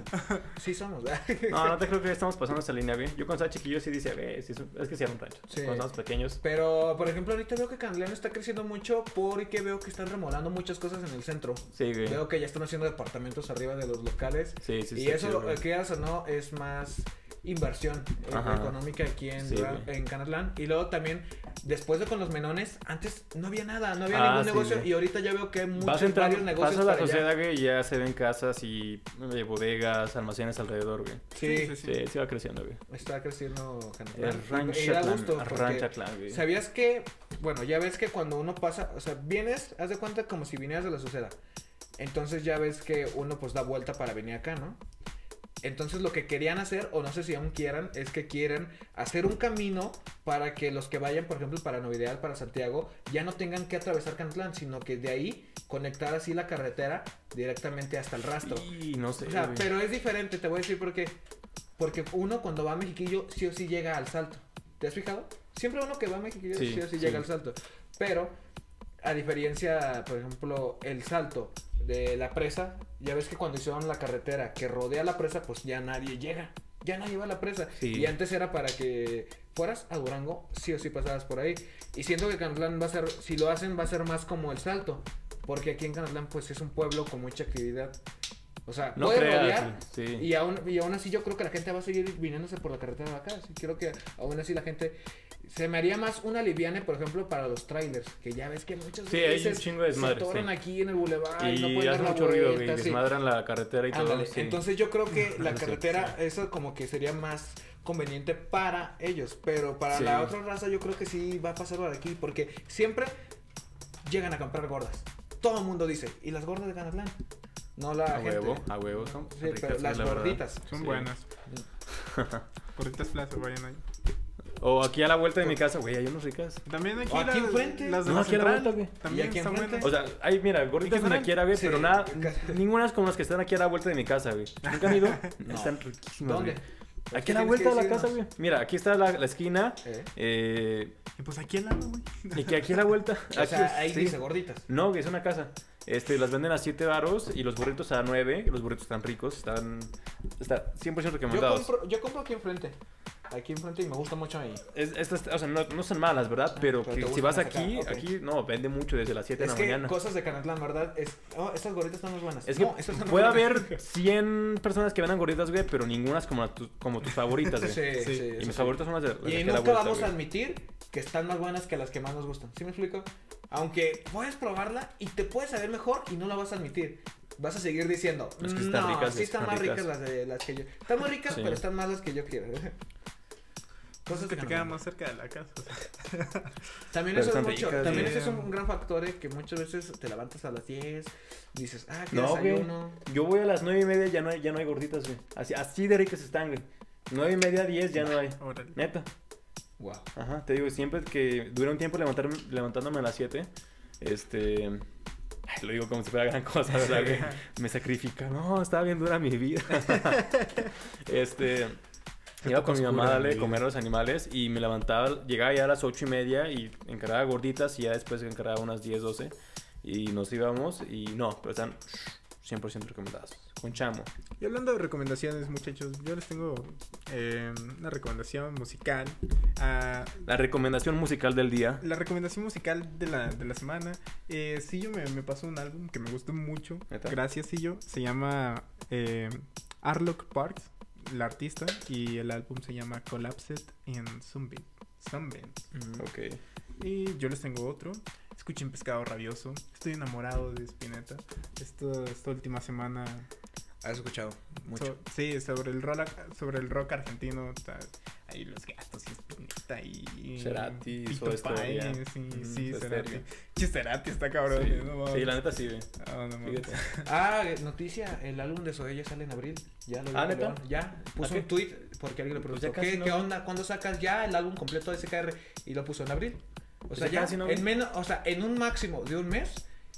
Sí somos, ¿verdad? No, no te creo que estamos pasando esa línea, güey. Yo cuando estaba chiquillo sí sí, es que sí era un rancho. Sí. Cuando estábamos pequeños. Pero, por ejemplo, ahorita veo que Canatlán está creciendo mucho porque veo que están remolando muchas cosas en el centro. Sí, güey. Veo que ya están haciendo departamentos arriba de los locales. Sí, sí, y eso, quieras o no, es más inversión eh, Ajá. económica aquí en, Sí, en Canatlán. Y luego también, después de con los menones, antes no había nada, no había Ah, ningún sí, negocio. y ahorita ya veo que hay muchos Vas a entrar, varios negocios pasas la para allá. sociedad, güey, y ya se ven casas y eh, bodegas, almacenes alrededor, güey. Sí, Sí, sí, Sí, sí va creciendo, güey. está creciendo Canatlán. El Y- y gusto, Ranchatlán, güey. ¿Sabías que, bueno, ya ves que cuando uno pasa, o sea, vienes, haz de cuenta como si vinieras de la sociedad. Entonces ya ves que uno pues da vuelta para venir acá, ¿no? Entonces lo que querían hacer, o no sé si aún quieran, es que quieren hacer un camino para que los que vayan, por ejemplo, para Novideal, para Santiago, ya no tengan que atravesar Canatlán, sino que de ahí conectar así la carretera directamente hasta el rastro. Y no sé, O sea, pero es diferente, te voy a decir por qué. Porque uno cuando va a Mexiquillo sí o sí llega al salto. ¿Te has fijado? Siempre uno que va a Mexiquillo sí, Sí, o sí, sí. llega al salto. Pero, a diferencia, por ejemplo, el salto de la presa, ya ves que cuando hicieron la carretera que rodea la presa, pues ya nadie llega. Ya nadie va a la presa. Sí. Y antes era para que fueras a Durango, sí o sí pasabas por ahí. Y siento que Canatlán va a ser, si lo hacen, va a ser más como el salto. Porque aquí en Canatlán, pues es un pueblo con mucha actividad. O sea, No puede creas, rodear, sí. y aún, y aún así yo creo que la gente va a seguir viniéndose por la carretera de acá. Creo que aún así la gente... Se me haría más una liviane, por ejemplo, para los trailers. Que ya ves que muchas Sí, hay un veces chingo de desmadre, se atoran sí. aquí en el boulevard y, Y no pueden mucho ruido, vuelta, sí. Desmadran la carretera y todo. Ándale. Entonces yo creo que la carretera, eso como que sería más conveniente para ellos. Pero para la otra raza yo creo que sí va a pasar por aquí. Porque siempre llegan a comprar gordas. Todo el mundo dice. ¿Y las gordas de Canatlán? No la a gente. huevo, a huevo. Son Sí, ricas, las la verdad. gorditas. Son Sí. buenas. Gorditas plazas, vayan ahí. O aquí a la vuelta de mi casa, güey, hay unas ricas. También aquí, O aquí las, enfrente. las de No, aquí a la vuelta, güey. También aquí están enfrente. buenas. O sea, hay, mira, gorditas donde fueran? quiera, güey, Sí. pero nada, ninguna es como las que están aquí a la vuelta de mi casa, güey. ¿Nunca han ido? No. Están riquísimas, ¿Dónde? güey. Aquí a que la vuelta que de la casa, güey. Mira, aquí está la, la esquina. ¿Eh? Eh, Y pues aquí al lado, güey. y que aquí a la vuelta. O aquí sea, ahí sí. dice gorditas. No, güey, es una casa. Este, las venden a 7 varos y los burritos a 9. Los burritos están ricos, están. Está 100% Yo recomendados. compro, yo compro aquí enfrente. Aquí enfrente y me gusta mucho ahí. Es, estas, o sea, no, no son malas, ¿verdad? Pero, pero que si vas acá, aquí, aquí no, vende mucho desde las 7 de la que mañana. cosas de Canatlán, ¿verdad? Es, oh, estas gorditas están más buenas. Es que No, estas están puede haber 100 personas que vendan gorditas, güey, pero ninguna es como, tu- como tus favoritas, güey. Sí, sí, Sí. y mis sí. favoritas son las de, las Y a nunca vuelta, vamos a güey. admitir que están más buenas que las que más nos gustan. ¿Sí me explico? Aunque puedes probarla y te puedes saber mejor y no la vas a admitir. Vas a seguir diciendo, Es que están no, ricas, sí están, están más ricas. ricas. las de las que yo. Están muy ricas, Sí. pero están más las que yo quiero. Cosas que te quedan más cerca de la casa. o sea. También Pero eso es mucho, ricas, también sí. eso es un gran factor eh, que muchas veces te levantas a las 10, dices, ah, qué No, güey. desayuno. Yo voy a las 9 y media, ya no hay, ya no hay gorditas, güey. Así, así de ricas están, güey. 9 y media, 10 ya no hay. Órale. Neta. Wow. Ajá, te digo, siempre que dura un tiempo levantarme, levantándome a las 7, este... ay, lo digo como si fuera gran cosa, ¿verdad? güey? Me sacrifica. No, estaba bien dura mi vida. este... Iba con mi mamá a comer a los animales y me levantaba, llegaba ya a las 8 y media y encargaba gorditas y ya después encargaba unas 10, 12 y nos íbamos y no, pero están 100% recomendadas. con Chamo. Y hablando de recomendaciones, muchachos, yo les tengo eh, una recomendación musical. Ah, La recomendación musical del día. la recomendación musical de la, de la semana. Eh, Sillo me, me pasó un álbum que me gustó mucho. ¿Neta? Gracias, Sillo. Se llama eh, Arlock Parks, la artista. Y el álbum se llama Collapsed in Sunbeam. Sunbeam. Ok. Y yo les tengo otro. Escuchen Pescado Rabioso. Estoy enamorado de Spinetta. Esto, esta última semana. Has escuchado mucho. so- sí, sobre el, rock, sobre el rock argentino. está ahí los gastos y Spinetta y. Cerati, Pito Sí, Mm, sí, Cerati. Cerati está cabrón. Sí. no mames. Sí, la neta sí, güey. No, no mames. Fíjate. Ah, eh, noticia, el álbum de Zoé ya sale en abril. Ya lo Ah, ¿neta? Ya, puso un tweet porque alguien le Pues preguntó, casi ¿qué, no- ¿qué onda? ¿Cuándo sacas ya el álbum completo de SKR? Y lo puso en abril. O Pues sea, ya ya, casi no- en menos, o sea, en un máximo de un mes,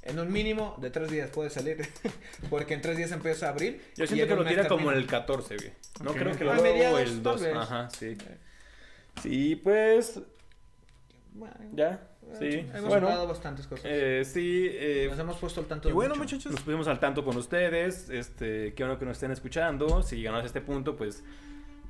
en un mínimo de tres días puede salir. porque en tres días empieza abril. Yo siento en que lo tira como termina. el 14, güey. No creo que lo haga el tal 2. vez. Ajá, sí. Sí, pues. Bueno, Ya. Sí. Eh, Hemos Bueno. hablado bastantes cosas. Eh, sí. eh, Nos hemos puesto al tanto Y bueno, mucho. muchachos. Nos pusimos al tanto con ustedes. Este, qué bueno que nos estén escuchando. Si llegaron a este punto, pues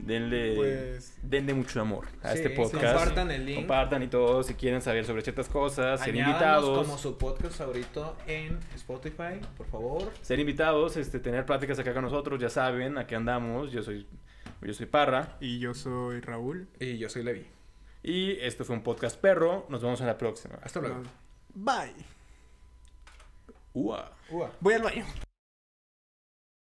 denle, Pues- denle mucho amor a Sí, este podcast. compartan el link. Compartan y todo. Si quieren saber sobre ciertas cosas, ser invitados. como su podcast favorito en Spotify, por favor. Ser invitados, este, tener pláticas acá con nosotros, ya saben, aquí andamos. Yo soy, yo soy Parra. Y yo soy Raúl. Y yo soy Levi. Y esto fue un podcast perro. Nos vemos en la próxima. Hasta luego. Bye. Ua. Ua. Voy al baño.